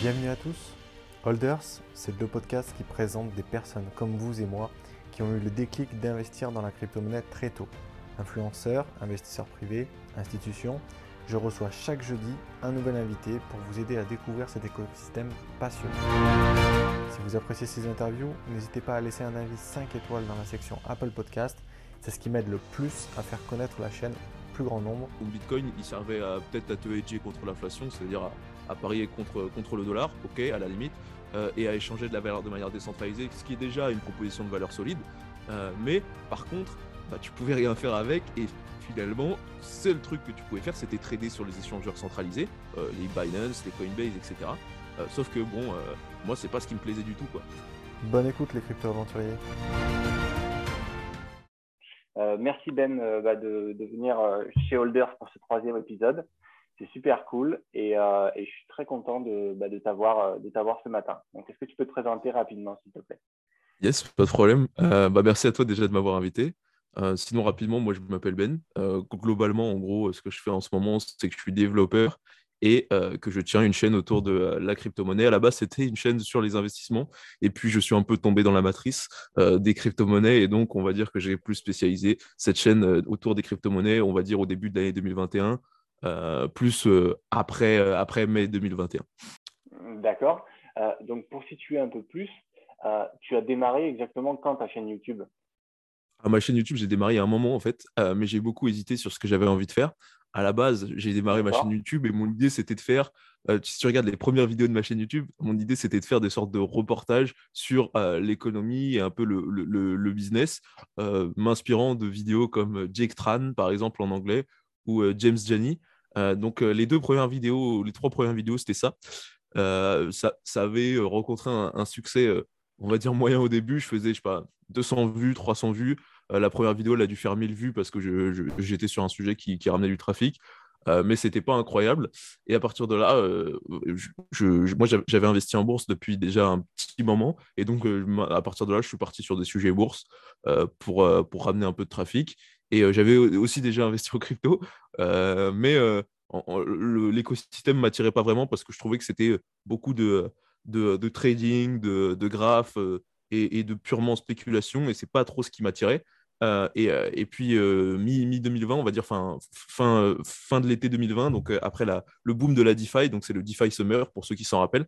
Bienvenue à tous. Holders, c'est le podcast qui présente des personnes comme vous et moi qui ont eu le déclic d'investir dans la crypto-monnaie très tôt. Influenceurs, investisseurs privés, institutions, je reçois chaque jeudi un nouvel invité pour vous aider à découvrir cet écosystème passionnant. Si vous appréciez ces interviews, n'hésitez pas à laisser un avis 5 étoiles dans la section Apple Podcast. C'est ce qui m'aide le plus à faire connaître la chaîne au plus grand nombre. Le Bitcoin, il servait peut-être à te hedger contre l'inflation, c'est-à-dire à, à, parier contre, contre le dollar, ok, à la limite, euh, et à échanger de la valeur de manière décentralisée, ce qui est déjà une proposition de valeur solide. Euh, mais par contre, bah, tu pouvais rien faire avec et finalement, seul truc que tu pouvais faire, c'était trader sur les échangeurs centralisés, euh, les Binance, les Coinbase, etc. Euh, sauf que bon, euh, moi, c'est pas ce qui me plaisait du tout, quoi. Bonne écoute, les crypto-aventuriers. Euh, merci Ben bah, de, de, venir chez Holders pour ce troisième épisode. C'est super cool et, euh, et, je suis très content de, bah, de t'avoir ce matin. Donc, est-ce que tu peux te présenter rapidement, s'il te plaît? Yes, pas de problème. bah, merci à toi déjà de m'avoir invité. Euh, sinon, rapidement, moi, je m'appelle Ben. Euh, globalement, en gros, ce que je fais en ce moment, c'est que je suis développeur et euh, que je tiens une chaîne autour de la crypto-monnaie. À la base, c'était une chaîne sur les investissements. Et puis, je suis un peu tombé dans la matrice des crypto-monnaies. Et donc, on va dire que j'ai plus spécialisé cette chaîne autour des crypto-monnaies, on va dire au début de l'année 2021, plus après, après mai 2021. D'accord. donc, pour situer un peu plus, tu as démarré exactement quand ta chaîne YouTube? À ma chaîne YouTube, j'ai démarré à un moment en fait, euh, mais j'ai beaucoup hésité sur ce que j'avais envie de faire. À la base, j'ai démarré ma chaîne YouTube et mon idée c'était de faire, euh, si tu regardes les premières vidéos de ma chaîne YouTube, mon idée c'était de faire des sortes de reportages sur euh, l'économie et un peu le, le, le business, euh, m'inspirant de vidéos comme Jake Tran par exemple en anglais ou James Janney. Donc les deux premières vidéos, les trois premières vidéos c'était ça. ça. ça. avait rencontré un, succès on va dire moyen au début. Je faisais, je sais pas, 200 vues, 300 vues. Euh, la première vidéo, elle a dû faire 1000 vues parce que j'étais sur un sujet qui, ramenait du trafic. Euh, mais c'était pas incroyable. Et à partir de là, euh, moi j'avais investi en bourse depuis déjà un petit moment. Et donc à partir de là, je suis parti sur des sujets bourse pour ramener un peu de trafic. Et j'avais aussi déjà investi au crypto. mais l'écosystème ne m'attirait pas vraiment parce que je trouvais que c'était beaucoup de, de, trading, de, de graphes euh, et, de purement spéculation, et c'est pas trop ce qui m'attirait. Euh, et, euh, et, puis mi-2020, on va dire fin, fin, fin de l'été 2020, donc après la, le boom de la DeFi, donc c'est le DeFi Summer pour ceux qui s'en rappellent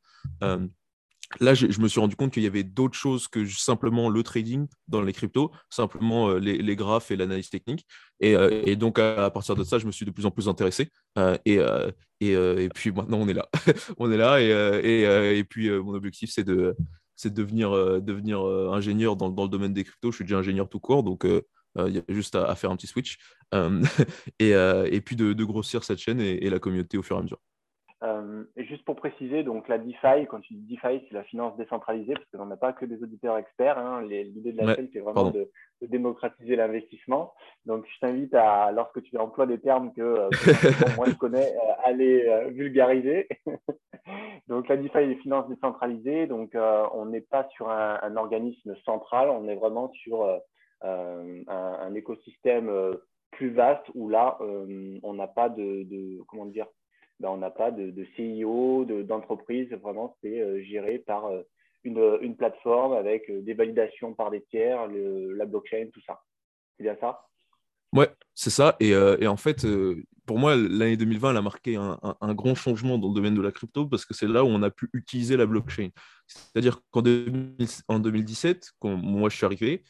là, je, me suis rendu compte qu'il y avait d'autres choses que simplement le trading dans les cryptos, simplement euh, les, graphes et l'analyse technique. Et, euh, donc, à, partir de ça, je me suis de plus en plus intéressé. Euh, et, puis maintenant, on est là. on est là. Et, puis, mon objectif, c'est de, de devenir, ingénieur dans, le domaine des cryptos. Je suis déjà ingénieur tout court. Donc, il y a juste à, faire un petit switch. et, puis, de, grossir cette chaîne et la communauté au fur et à mesure. Euh, et juste pour préciser, donc la DeFi, quand tu dis DeFi, c'est la finance décentralisée, parce qu'on n'a pas que des auditeurs experts. Hein. L'idée de la chaîne, c'est vraiment de, de, démocratiser l'investissement. Donc, je t'invite à, lorsque tu emploies des termes que, euh, moi je connais, euh, à les vulgariser. donc, la DeFi est finance décentralisée. Donc, on n'est pas sur un, un, organisme central, on est vraiment sur un, un, écosystème plus vaste où là, on n'a pas de, de, comment dire, ben, on n'a pas de, de CIO, d'entreprise. vraiment, c'est euh, géré par euh, une, une, plateforme avec euh, des validations par des tiers, le, la blockchain, tout ça. C'est bien ça? Ouais, c'est ça. Et, et, en fait, pour moi, l'année 2020, elle a marqué un, un, grand changement dans le domaine de la crypto parce que c'est là où on a pu utiliser la blockchain. C'est-à-dire qu'en 2017, quand moi je suis arrivé,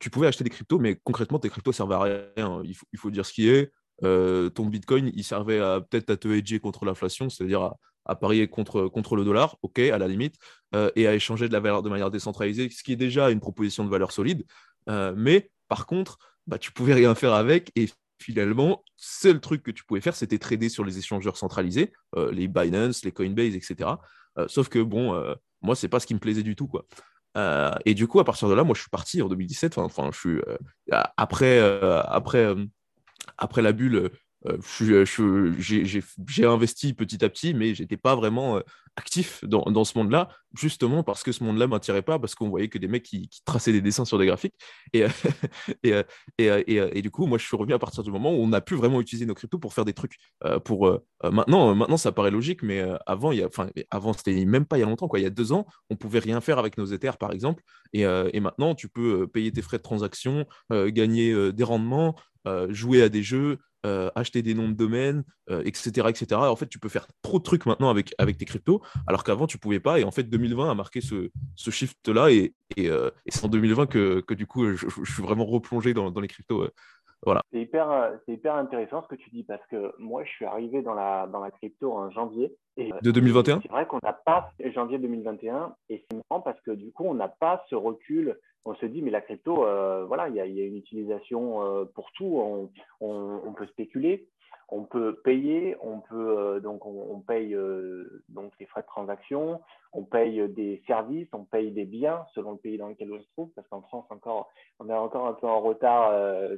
tu pouvais acheter des cryptos, mais concrètement, tes cryptos servaient à rien. Il faut, il faut dire ce qui est. Euh, ton Bitcoin, il servait peut-être à te hedger contre l'inflation, c'est-à-dire à, parier contre, contre le dollar, ok, à la limite, euh, et à échanger de la valeur de manière décentralisée, ce qui est déjà une proposition de valeur solide. Euh, mais par contre, bah, tu pouvais rien faire avec et finalement, seul truc que tu pouvais faire, c'était trader sur les échangeurs centralisés, les Binance, les Coinbase, etc. sauf que bon, moi, c'est pas ce qui me plaisait du tout, quoi. et du coup, à partir de là, moi, je suis parti en 2017. Enfin, je suis après, après après la bulle, euh, j'ai investi petit à petit, mais j'étais pas vraiment actif dans, dans ce monde-là, justement parce que ce monde-là m'attirait pas, parce qu'on voyait que des mecs qui, traçaient des dessins sur des graphiques. Et, et, et, et, du coup, moi, je suis revenu à partir du moment où on a pu vraiment utiliser nos cryptos pour faire des trucs. pour, maintenant, maintenant, ça paraît logique, mais avant, avant, c'était même pas il y a longtemps, quoi. Il y a deux ans, on pouvait rien faire avec nos Ethers, par exemple. Et, maintenant, tu peux payer tes frais de transaction, gagner des rendements, jouer à des jeux, euh, acheter des noms de domaines, etc., euh, etc. En fait, tu peux faire trop de trucs maintenant avec, avec tes cryptos, alors qu'avant, tu pouvais pas. Et en fait, 2020 a marqué ce, ce shift-là. Et, euh, et, c'est en 2020 que, que du coup, je, suis vraiment replongé dans, dans les cryptos. Voilà. C'est hyper, hyper intéressant ce que tu dis parce que moi, je suis arrivé dans la, dans la crypto en janvier. Et, de 2021 C'est vrai qu'on n'a pas janvier 2021 et c'est marrant parce que du coup, on n'a pas ce recul on se dit, mais la crypto, euh, voilà, il y, a une utilisation euh, pour tout. On, peut spéculer, on peut payer, on peut euh, donc on, paye donc les frais de transaction, on paye des services, on paye des biens selon le pays dans lequel on se trouve, parce qu'en France encore, on est encore un peu en retard,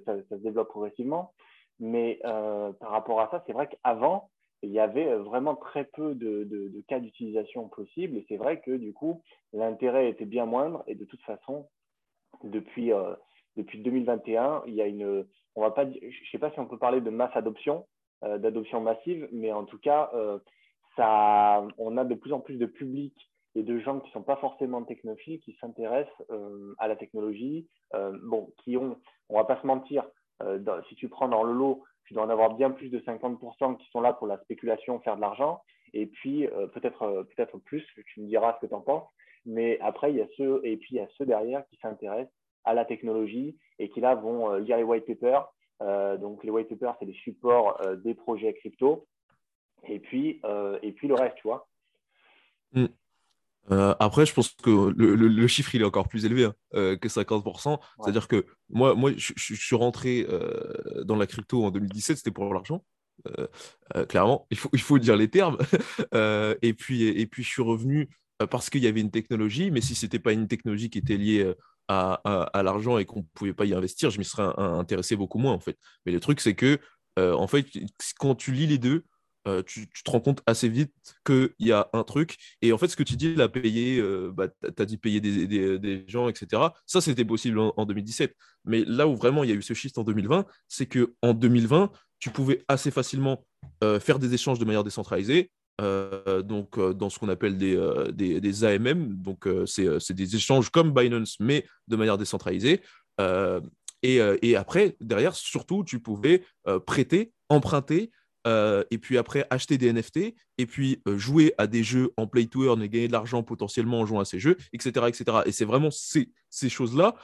ça, se développe progressivement. Mais par rapport à ça, c'est vrai qu'avant, il y avait vraiment très peu de, de cas d'utilisation possibles. Et c'est vrai que du coup, l'intérêt était bien moindre. Et de toute façon, depuis, euh, depuis 2021, il y a une, on va pas, je sais pas si on peut parler de masse adoption, euh, d'adoption massive, mais en tout cas, euh, ça, on a de plus en plus de public et de gens qui ne sont pas forcément technophiles qui s'intéressent à la technologie, bon, qui ont, on va pas se mentir, si tu prends dans le lot, tu dois en avoir bien plus de 50% qui sont là pour la spéculation, faire de l'argent, et puis peut-être peut-être plus, tu me diras ce que tu en penses, mais après, il y a ceux, et puis il y a ceux derrière qui s'intéressent à la technologie et qui là vont euh, lire les white papers. Euh, donc les white papers, c'est les supports euh, des projets crypto. Et puis, et puis le reste, tu vois. Hmm. après, je pense que le, chiffre il est encore plus élevé hein, que 50%. C'est-à-dire que moi, moi je, suis rentré dans la crypto en 2017, c'était pour l'argent. clairement, il faut, il faut dire les termes. et, puis, et puis, je suis revenu euh, parce qu'il y avait une technologie, mais si ce n'était pas une technologie qui était liée euh, à, l'argent et qu'on ne pouvait pas y investir, je m'y serais intéressé beaucoup moins en fait. Mais le truc, c'est que euh, en fait, quand tu lis les deux, tu, te rends compte assez vite qu'il y a un truc. Et en fait, ce que tu dis, là, payer, bah, tu as dit payer des, gens, etc. Ça, c'était possible en, en, 2017. Mais là où vraiment il y a eu ce shift en 2020, c'est qu'en 2020, tu pouvais assez facilement faire des échanges de manière décentralisée, euh, donc euh, dans ce qu'on appelle des, euh, des, AMM. Donc c'est des échanges comme Binance, mais de manière décentralisée. Et, et, après, derrière, surtout, tu pouvais prêter, emprunter, et puis après acheter des NFT, et puis jouer à des jeux en play to earn et gagner de l'argent potentiellement en jouant à ces jeux, etc. etc. Et c'est vraiment ces, ces choses-là,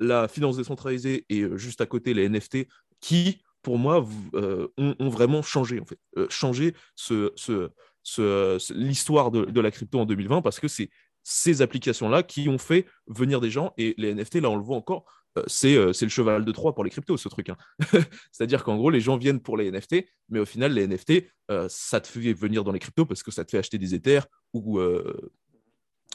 la, finance décentralisée et juste à côté les NFT, qui, pour moi, ont, vraiment changé, en fait. changé ce, l'histoire de, la crypto en 2020 parce que c'est ces applications-là qui ont fait venir des gens et les NFT, là on le voit encore, euh, euh, c'est le cheval de Troie pour les cryptos, ce truc. Hein. C'est-à-dire qu'en gros, les gens viennent pour les NFT, mais au final, les NFT, euh, ça te fait venir dans les cryptos parce que ça te fait acheter des Ethers ou,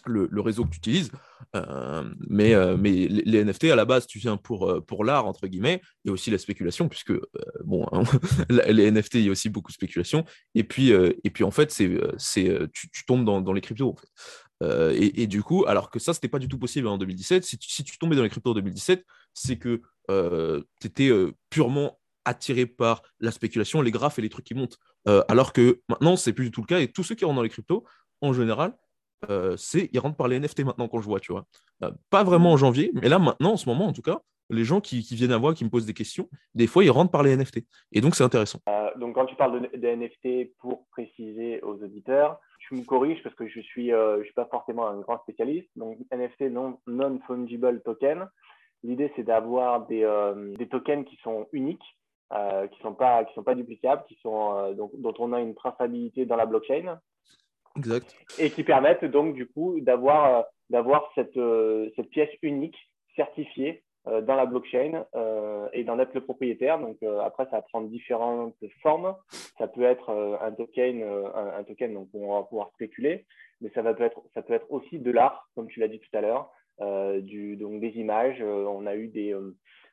le, réseau que tu utilises. Euh, mais, euh, mais les, NFT, à la base, tu viens pour, euh, pour l'art, entre guillemets, et aussi la spéculation, puisque, bon, hein, les NFT, il y a aussi beaucoup de spéculation. Et puis, et puis en fait, c'est, c'est, tu, tombes dans, dans, les cryptos, en fait. Et, du coup, alors que ça, c'était pas du tout possible en 2017, si tu, si tu tombais dans les cryptos en 2017, c'est que tu étais purement attiré par la spéculation, les graphes et les trucs qui montent. alors que maintenant, c'est plus du tout le cas. Et tous ceux qui rentrent dans les cryptos, en général, euh, c'est ils rentrent par les NFT maintenant quand je vois, tu vois. Euh, pas vraiment en janvier, mais là maintenant, en ce moment en tout cas, les gens qui, viennent à moi, qui me posent des questions, des fois ils rentrent par les NFT. Et donc c'est intéressant. Euh, donc quand tu parles de, NFT, pour préciser aux auditeurs, tu me corriges parce que je suis, je suis pas forcément un grand spécialiste. Donc NFT non, non fungible token. L'idée c'est d'avoir des, des, tokens qui sont uniques, qui sont pas qui sont pas duplicables, qui sont donc, dont on a une traçabilité dans la blockchain Exact. Et qui permettent donc du coup d'avoir euh, d'avoir cette, euh, cette pièce unique certifiée euh, dans la blockchain et d'en être le propriétaire. Donc après, ça va prendre différentes formes. Ça peut être un token, un, token donc on va pouvoir spéculer, mais ça va peut être ça peut être aussi de l'art, comme tu l'as dit tout à l'heure, du donc des images. on a eu des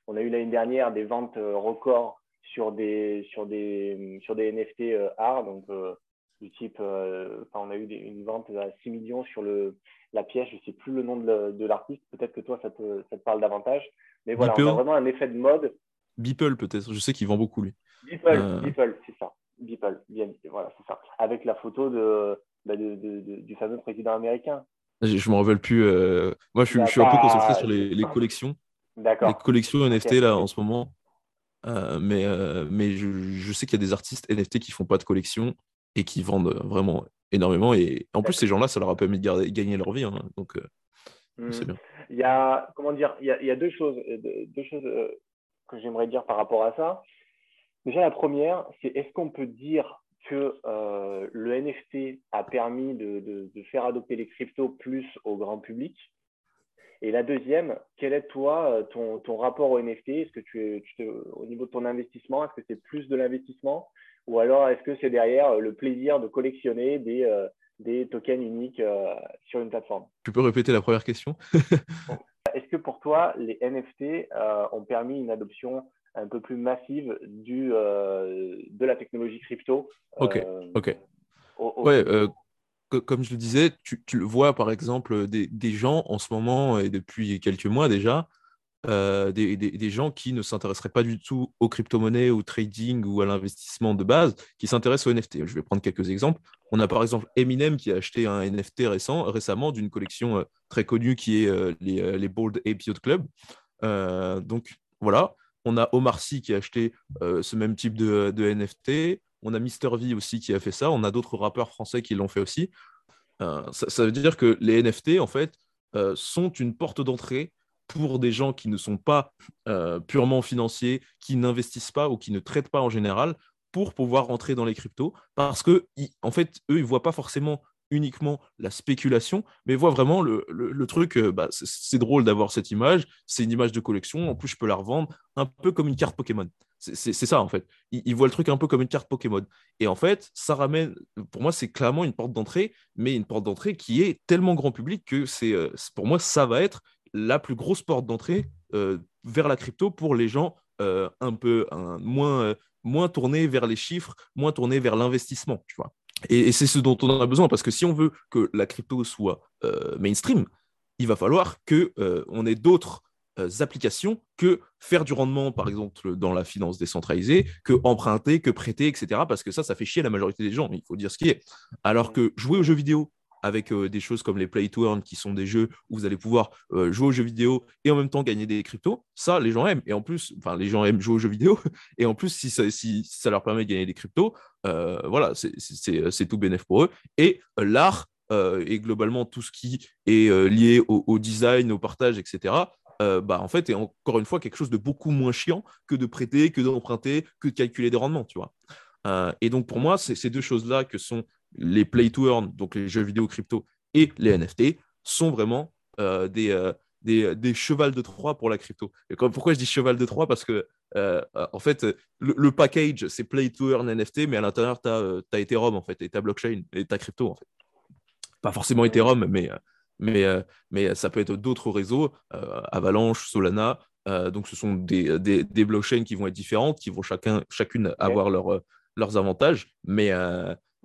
on a eu l'année dernière des ventes records sur des sur des sur des NFT art. Donc du type, on a eu une vente à 6 millions sur le, la pièce, je ne sais plus le nom de, l'artiste, peut-être que toi, ça te, ça te, parle davantage. Mais voilà, on a vraiment un effet de mode. Beeple, peut-être, je sais qu'il vend beaucoup, lui. Beeple, c'est ça. Beeple, bien, voilà, c'est ça. Avec la photo de, bah, de, du fameux président américain. Je ne me rappelle plus. Moi, je, suis, un peu concentré sur les, les collections. D'accord. Les collections NFT, là, en ce moment. Euh, mais euh, mais je, sais qu'il y a des artistes NFT qui font pas de collection et qui vendent vraiment énormément. Et en plus, ces gens-là, ça leur a permis de gagner leur vie. Hein. donc, euh, c'est hmm. bien. Il y a, comment dire, il y a, il y a deux choses, deux choses que j'aimerais dire par rapport à ça. Déjà, la première, c'est est-ce qu'on peut dire que le NFT a permis de, de, de, faire adopter les cryptos plus au grand public? Et la deuxième, quel est toi euh, ton, ton rapport au NFT Est-ce que tu, es, au niveau de ton investissement, est-ce que c'est plus de l'investissement? Ou alors est-ce que c'est derrière euh, le plaisir de collectionner des, euh, des tokens uniques sur une plateforme? Tu peux répéter la première question? Est-ce que pour toi, les NFT ont permis une adoption un peu plus massive du, de la technologie crypto Ok, ok. ouais, comme je le disais, tu, le vois par exemple des, gens en ce moment et depuis quelques mois déjà, euh, des, gens qui ne s'intéresseraient pas du tout aux crypto-monnaies, au trading ou à l'investissement de base, qui s'intéressent aux NFT. Je vais prendre quelques exemples. On a par exemple Eminem qui a acheté un NFT récent, récemment d'une collection euh, très connue qui est euh, les, Bold Ape Yacht Club. donc voilà. On a Omar Sy qui a acheté ce même type de NFT. On a Mister V aussi qui a fait ça. On a d'autres rappeurs français qui l'ont fait aussi. Euh, ça, veut dire que les NFT, en fait, euh, sont une porte d'entrée pour des gens qui ne sont pas euh, purement financiers, qui n'investissent pas ou qui ne traitent pas en général, pour pouvoir rentrer dans les cryptos. Parce que, en fait, eux, ils ne voient pas forcément uniquement la spéculation, mais voient vraiment le, truc, bah, c'est drôle d'avoir cette image, c'est une image de collection, en plus je peux la revendre, un peu comme une carte Pokémon. C'est ça, en fait. Ils, voient le truc un peu comme une carte Pokémon. Et en fait, ça ramène, pour moi, c'est clairement une porte d'entrée, mais une porte d'entrée qui est tellement grand public que c'est, euh, pour moi, ça va être la plus grosse porte d'entrée euh, vers la crypto pour les gens euh, un peu moins, tournés vers les chiffres, moins tournés vers l'investissement, tu vois. Et, c'est ce dont on a besoin, parce que si on veut que la crypto soit mainstream, il va falloir qu'on ait d'autres applications que faire du rendement, par exemple, dans la finance décentralisée, que emprunter, que prêter, etc. Parce que ça, ça fait chier la majorité des gens, il faut dire ce qui est. Alors que jouer aux jeux vidéo avec euh, des choses comme les Play qui sont des jeux où vous allez pouvoir euh, jouer aux jeux vidéo et en même temps gagner des cryptos, ça, les gens aiment. Et en plus, enfin, les gens aiment jouer aux jeux vidéo. Et en plus, si ça, leur permet de gagner des cryptos, voilà, c'est tout bénéf pour eux. Et l'art, et globalement tout ce qui est lié au, design, au partage, etc., euh, bah, en fait, est encore une fois quelque chose de beaucoup moins chiant que de prêter, que d'emprunter, que de calculer des rendements, tu vois. Euh, et donc, pour moi, ces deux choses-là que sont les play to earn, donc les jeux vidéo crypto et les NFT, sont vraiment euh, des, des, chevals de Troie pour la crypto. Et pourquoi je dis cheval de Troie? Parce que, en fait, le, package, c'est play to earn NFT, mais à l'intérieur, tu as, as, Ethereum, en fait, et ta blockchain, et ta crypto, en fait. Pas forcément Ethereum, mais mais, euh, mais ça peut être d'autres réseaux, euh, Avalanche, Solana. Euh, donc, ce sont des, des, des, blockchains qui vont être différentes, qui vont chacun, chacune avoir leur, leurs avantages. Mais,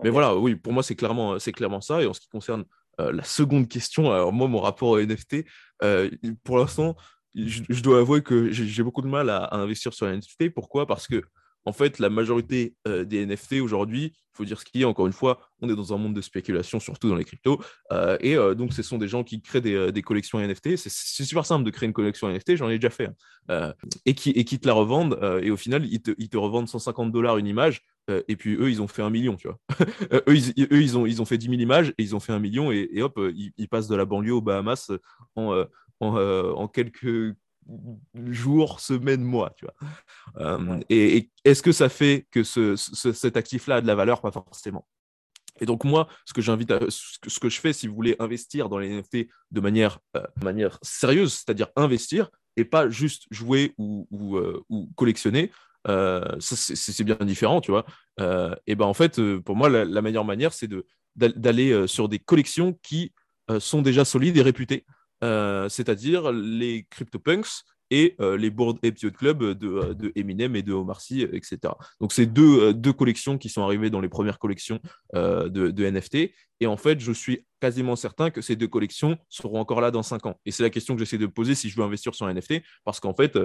mais voilà, oui, pour moi, c'est clairement, clairement ça. Et en ce qui concerne la seconde question, alors moi, mon rapport au NFT, pour l'instant, je, dois avouer que j'ai beaucoup de mal à, à investir sur les NFT. Pourquoi? Parce que en fait, la majorité euh, des NFT aujourd'hui, il faut dire ce qui est, encore une fois, on est dans un monde de spéculation, surtout dans les cryptos. Euh, et euh, donc, ce sont des gens qui créent des, collections NFT. C'est super simple de créer une collection NFT, j'en ai déjà fait. Hein. et, qui, te la revendent. et au final, ils te, revendent 150 dollars une image. et puis eux, ils ont fait un million, tu vois. eux, ils, ont, fait 10 000 images et ils ont fait un million. Et, hop, ils, passent de la banlieue aux Bahamas en quelques jours, semaines, mois. Tu vois. Euh, et, est-ce que ça fait que ce, cet actif-là a de la valeur? Pas forcément. Et donc moi, ce que j'invite, ce que je fais, si vous voulez investir dans les NFT de manière, euh, manière sérieuse, c'est-à-dire investir et pas juste jouer ou, ou, euh, collectionner, c'est bien différent, tu vois. et ben en fait, pour moi, la, meilleure manière, c'est d'aller sur des collections qui sont déjà solides et réputées. Euh, c'est-à-dire les CryptoPunks et les Board Ape Club de, de, Eminem et de Omar Sy, etc. Donc, c'est deux, deux collections qui sont arrivées dans les premières collections de, de, NFT. Et en fait, je suis quasiment certain que ces deux collections seront encore là dans cinq ans. Et c'est la question que j'essaie de poser si je veux investir sur un NFT, parce qu'en fait,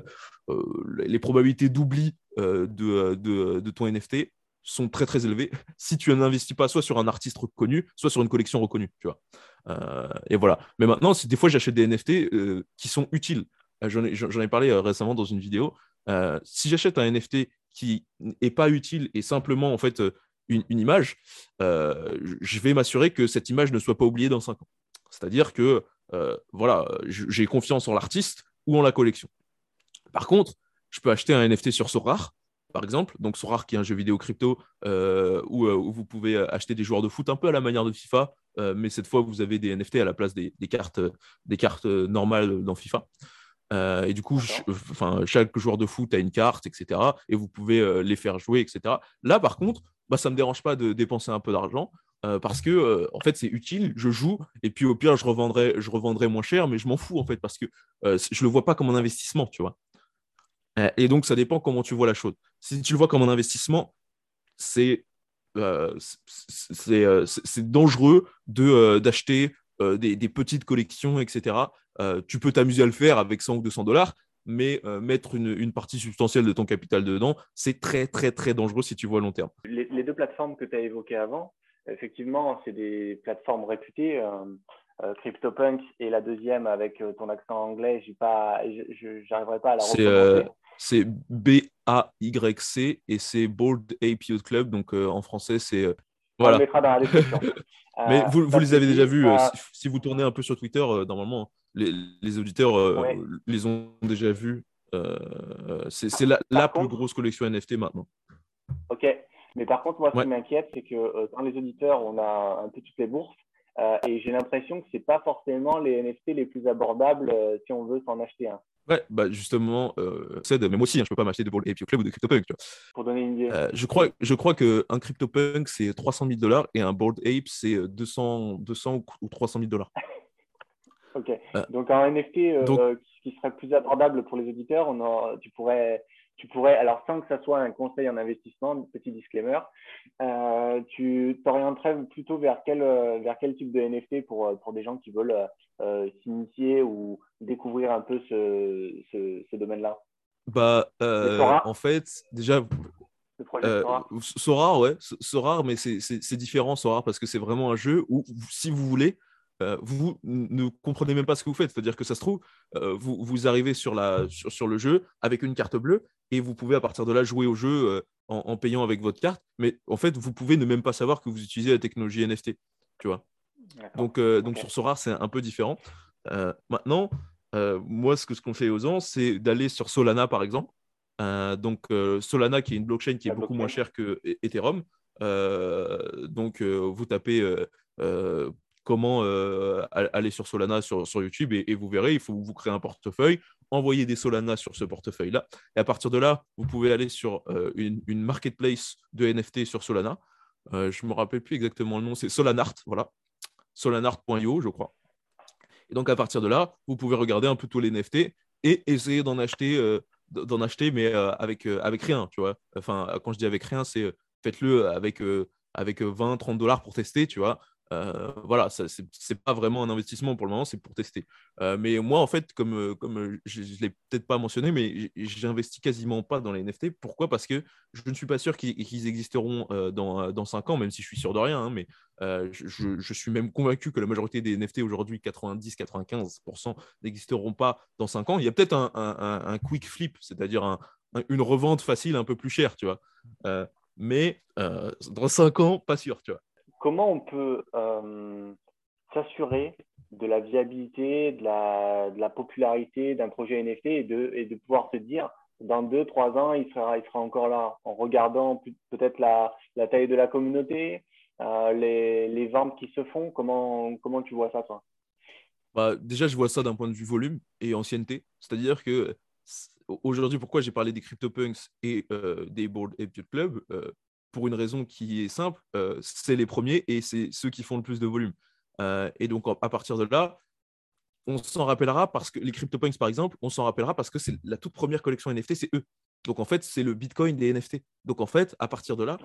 les probabilités d'oubli de, de ton NFT sont très très élevés si tu n'investis pas soit sur un artiste reconnu, soit sur une collection reconnue, tu vois. Euh, et voilà. Mais maintenant, des fois j'achète des NFT euh, qui sont utiles, euh, j'en ai, ai, parlé récemment dans une vidéo. si j'achète un NFT qui n'est pas utile et simplement en fait une, image, je vais m'assurer que cette image ne soit pas oubliée dans 5 ans. C'est-à-dire que voilà, j'ai confiance en l'artiste ou en la collection. Par contre, je peux acheter un NFT sur Sorare par exemple. Donc, Sorare, qui est un jeu vidéo crypto euh, euh, où, vous pouvez acheter des joueurs de foot un peu à la manière de FIFA, euh, mais cette fois, vous avez des NFT à la place des, cartes, des cartes normales dans FIFA. et du coup, enfin, chaque joueur de foot a une carte, etc. Et vous pouvez les faire jouer, etc. Là, par contre, bah, ça ne me dérange pas de dépenser un peu d'argent. parce que en fait c'est utile, je joue et puis au pire je revendrai, je revendrai moins cher, mais je m'en fous en fait parce que je le vois pas comme un investissement, tu vois. Euh, et donc, ça dépend comment tu vois la chose. Si tu le vois comme un investissement, c'est euh, euh, dangereux d'acheter des, petites collections, etc. tu peux t'amuser à le faire avec 100 ou 200 dollars, mais mettre une, partie substantielle de ton capital dedans, c'est très, très, très dangereux si tu vois à long terme. Les, deux plateformes que tu as évoquées avant, effectivement, c'est des plateformes réputées. Euh, CryptoPunk et la deuxième avec ton accent anglais, je n'arriverai pas à la. C'est B-A-Y-C et c'est Bold Ape Youth Club. Donc euh, en français, c'est. Euh, voilà. On le mettra dans la description. Mais vous, vous les avez déjà vus. Euh, si, vous tournez un peu sur Twitter, normalement, les, les auditeurs les ont déjà vus. c'est la, la plus grosse collection NFT maintenant. Ok. Mais par contre, moi, ce qui m'inquiète, c'est que dans les auditeurs, on a un peu toutes les bourses. Et j'ai l'impression que ce n'est pas forcément les NFT les plus abordables si on veut s'en acheter un. Ouais, bah justement, euh, c'est moi aussi, hein, je peux pas m'acheter de Ball Ape Club ou de CryptoPunk. Tu vois. Pour donner une idée. Euh, je crois, je crois qu'un CryptoPunk, c'est 300 000 dollars et un Board Ape, c'est 200, 200 ou 300 000 dollars. ok. Euh, donc, un NFT euh, qui serait plus abordable pour les auditeurs, on tu pourrais tu pourrais, alors sans que ça soit un conseil en investissement, petit disclaimer, euh, tu t'orienterais plutôt vers quel, euh, vers quel type de NFT pour, euh, pour des gens qui veulent s'initier ou découvrir un peu ce, ce, domaine-là? Bah, En fait, déjà, Sora. ouais, Sora, mais c'est différent, Sora, parce que c'est vraiment un jeu où, si vous voulez, euh, vous ne comprenez même pas ce que vous faites. C'est-à-dire que ça se trouve, euh, vous, vous, arrivez sur, la, sur, sur, le jeu avec une carte bleue et vous pouvez à partir de là jouer au jeu euh, en, payant avec votre carte. Mais en fait, vous pouvez ne même pas savoir que vous utilisez la technologie NFT. Tu vois donc, donc sur Sora, c'est un peu différent. maintenant, moi, ce que ce qu'on fait aux gens, c'est d'aller sur Solana, par exemple. donc Solana, qui est une blockchain qui est beaucoup moins chère que e-, Ethereum. donc, vous tapez comment euh, aller sur Solana sur, YouTube et, vous verrez, il faut vous créer un portefeuille, envoyer des Solana sur ce portefeuille-là. Et à partir de là, vous pouvez aller sur euh, une, marketplace de NFT sur Solana. Euh, je ne me rappelle plus exactement le nom, c'est Solanart, voilà. Solanart.io, je crois. Et donc à partir de là, vous pouvez regarder un peu tous les NFT et essayer d'en acheter, mais avec, avec rien, tu vois. Enfin, quand je dis avec rien, c'est faites-le avec, avec 20, 30 dollars pour tester, tu vois. Euh, voilà, ce n'est pas vraiment un investissement pour le moment, c'est pour tester. Euh, mais moi, en fait, comme, euh, comme je ne l'ai peut-être pas mentionné, mais j'investis quasiment pas dans les NFT. Pourquoi? Parce que je ne suis pas sûr qu'ils existeront dans, dans 5 ans, même si je suis sûr de rien. Hein, mais je, suis même convaincu que la majorité des NFT aujourd'hui, 90-95%, n'existeront pas dans 5 ans. Il y a peut-être un, un, un, quick flip, c'est-à-dire un, une revente facile un peu plus chère, tu vois. mais dans 5 ans, pas sûr, tu vois comment on peut euh, s'assurer de la viabilité, de la, popularité d'un projet NFT et de, pouvoir se dire dans deux, trois ans, il sera, encore là, en regardant peut-être la, taille de la communauté, euh, les, ventes qui se font. Comment, comment tu vois ça, toi? Bah, Déjà, je vois ça d'un point de vue volume et ancienneté. C'est-à-dire que aujourd'hui, pourquoi j'ai parlé des CryptoPunks et euh, des Board Ape Club? Pour une raison qui est simple, euh, c'est les premiers et c'est ceux qui font le plus de volume. Euh, et donc, à partir de là, on s'en rappellera parce que les CryptoPunks, par exemple, on s'en rappellera parce que c'est la toute première collection NFT, c'est eux. Donc en fait, c'est le Bitcoin des NFT. Donc en fait, à partir de là,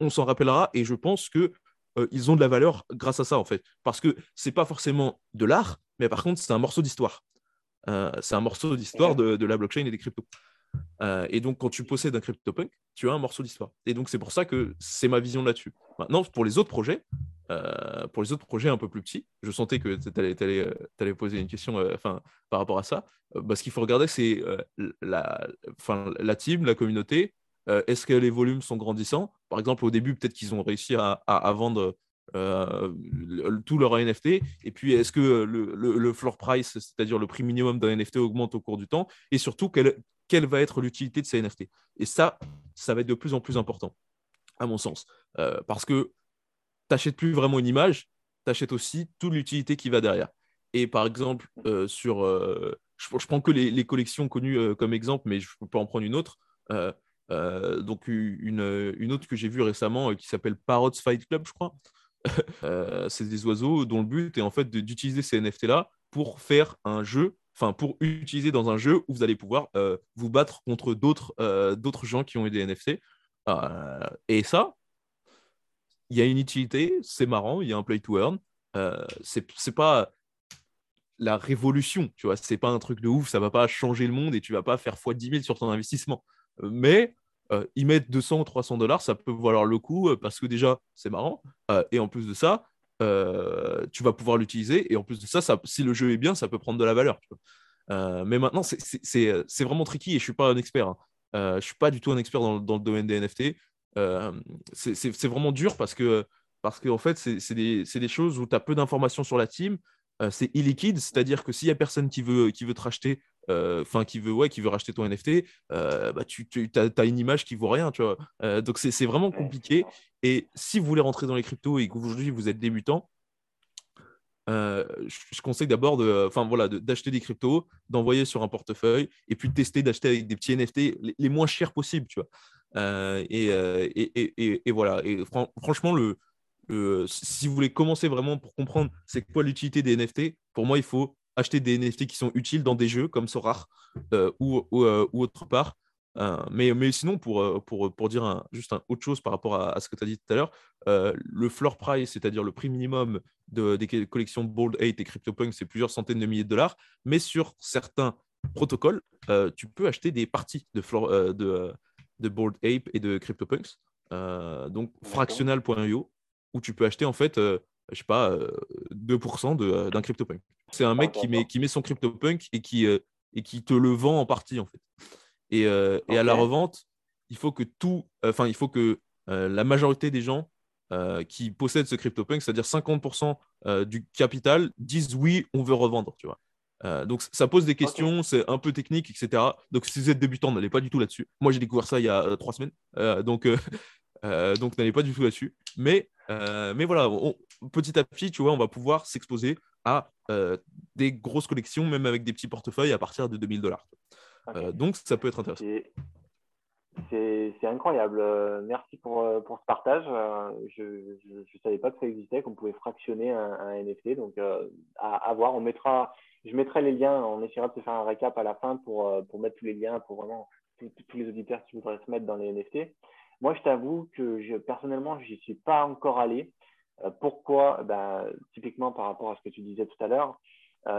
on s'en rappellera et je pense que euh, ils ont de la valeur grâce à ça en fait, parce que c'est pas forcément de l'art, mais par contre c'est un morceau d'histoire. C'est un morceau d'histoire de, la blockchain et des cryptos. Euh, et donc, quand tu possèdes un CryptoPunk, tu as un morceau d'histoire. Et donc, c'est pour ça que c'est ma vision là-dessus. Maintenant, pour les autres projets, euh, pour les autres projets un peu plus petits, je sentais que tu allais, euh, poser une question enfin, par rapport à ça. Bah, ce qu'il faut regarder, c'est la, la team, la communauté. Est-ce que les volumes sont grandissants? Par exemple, au début, peut-être qu'ils ont réussi à, vendre tout leur NFT Et puis, est-ce que le, le, floor price, c'est-à-dire le prix minimum d'un NFT, augmente au cours du temps? Et surtout, quelle, quelle va être l'utilité de ces NFT. Et ça, ça va être de plus en plus important, à mon sens. Euh, parce que tu n'achètes plus vraiment une image, tu achètes aussi toute l'utilité qui va derrière. Et par exemple, euh, sur, euh, je, prends que les, collections connues comme exemple, mais je peux en prendre une autre. donc une, une, autre que j'ai vue récemment qui s'appelle Parrots Fight Club, je crois. c'est des oiseaux dont le but est en fait d'utiliser ces NFT là pour faire un jeu enfin pour utiliser dans un jeu où vous allez pouvoir euh, vous battre contre d'autres euh, d'autres gens qui ont eu des NFT. Euh, et ça, il y a une utilité, c'est marrant, il y a un play to earn. c'est pas la révolution, tu vois, c'est pas un truc de ouf, ça va pas changer le monde et tu vas pas faire x10 000 sur ton investissement. Mais y mettre 200 ou 300 dollars, ça peut valoir le coup parce que déjà, c'est marrant. et en plus de ça, euh, tu vas pouvoir l'utiliser. Et en plus de ça, ça, si le jeu est bien, ça peut prendre de la valeur. Euh, mais maintenant, c'est vraiment tricky et je suis pas un expert. Hein. Euh, je suis pas du tout un expert dans, dans le domaine des NFT. c'est vraiment dur parce que, parce que en fait, c'est des, des, choses où tu as peu d'informations sur la team. c'est illiquide, c'est-à-dire que s'il y a personne qui veut, qui veut te racheter, enfin qui veut ouais, qui veut racheter ton NFT, bah, tu, tu as, une image qui vaut rien, tu vois. donc c'est vraiment compliqué. Et si vous voulez rentrer dans les cryptos et qu'aujourd'hui vous êtes débutant, euh, je, conseille d'abord de, enfin voilà, d'acheter des cryptos, d'envoyer sur un portefeuille et puis de tester d'acheter avec des petits NFT les, moins chers possibles, tu vois. Euh, euh, et, et, voilà. Et franchement, le, si vous voulez commencer vraiment pour comprendre c'est quoi l'utilité des NFT, pour moi, il faut acheter des NFT qui sont utiles dans des jeux comme Sorar ou, ou, ou, autre part. Euh, mais, mais sinon, pour, euh, pour, pour dire juste un, autre chose par rapport à, ce que tu as dit tout à l'heure, euh, le floor price, c'est-à-dire le prix minimum de, des collections Bold 8 et CryptoPunk, c'est plusieurs centaines de milliers de dollars. Mais sur certains protocoles, tu peux acheter des parties de, floor, de, de Bold Ape et de CryptoPunks. donc fractional.io, où tu peux acheter en fait, je sais pas, 2% d'un CryptoPunk. C'est un mec qui met, qui met son CryptoPunk et qui, et qui te le vend en partie en fait. Et, euh, et à la revente, il faut que tout, enfin, il faut que euh, la majorité des gens euh, qui possèdent ce CryptoPunk, c'est-à-dire 50% du capital, disent oui, on veut revendre, tu vois. donc ça pose des questions, c'est un peu technique, etc. Donc si vous êtes débutant, n'allez pas du tout là-dessus. Moi j'ai découvert ça il y a trois semaines, donc donc n'allez pas du tout là-dessus. Mais mais voilà, petit à petit, tu vois, on va pouvoir s'exposer à des grosses collections, même avec des petits portefeuilles à partir de 2000 dollars. Euh, donc, ça peut être intéressant. C'est incroyable. Euh, merci pour, euh, pour ce partage. Je ne savais pas que ça existait, qu'on pouvait fractionner un, NFT. Donc, à, à, voir. On mettra, je mettrai les liens. On essaiera de se faire un récap à la fin pour, pour mettre tous les liens pour vraiment tous les auditeurs qui voudraient se mettre dans les NFT. Moi, je t'avoue que je, personnellement, je n'y suis pas encore allé. pourquoi? Ben, Typiquement par rapport à ce que tu disais tout à l'heure.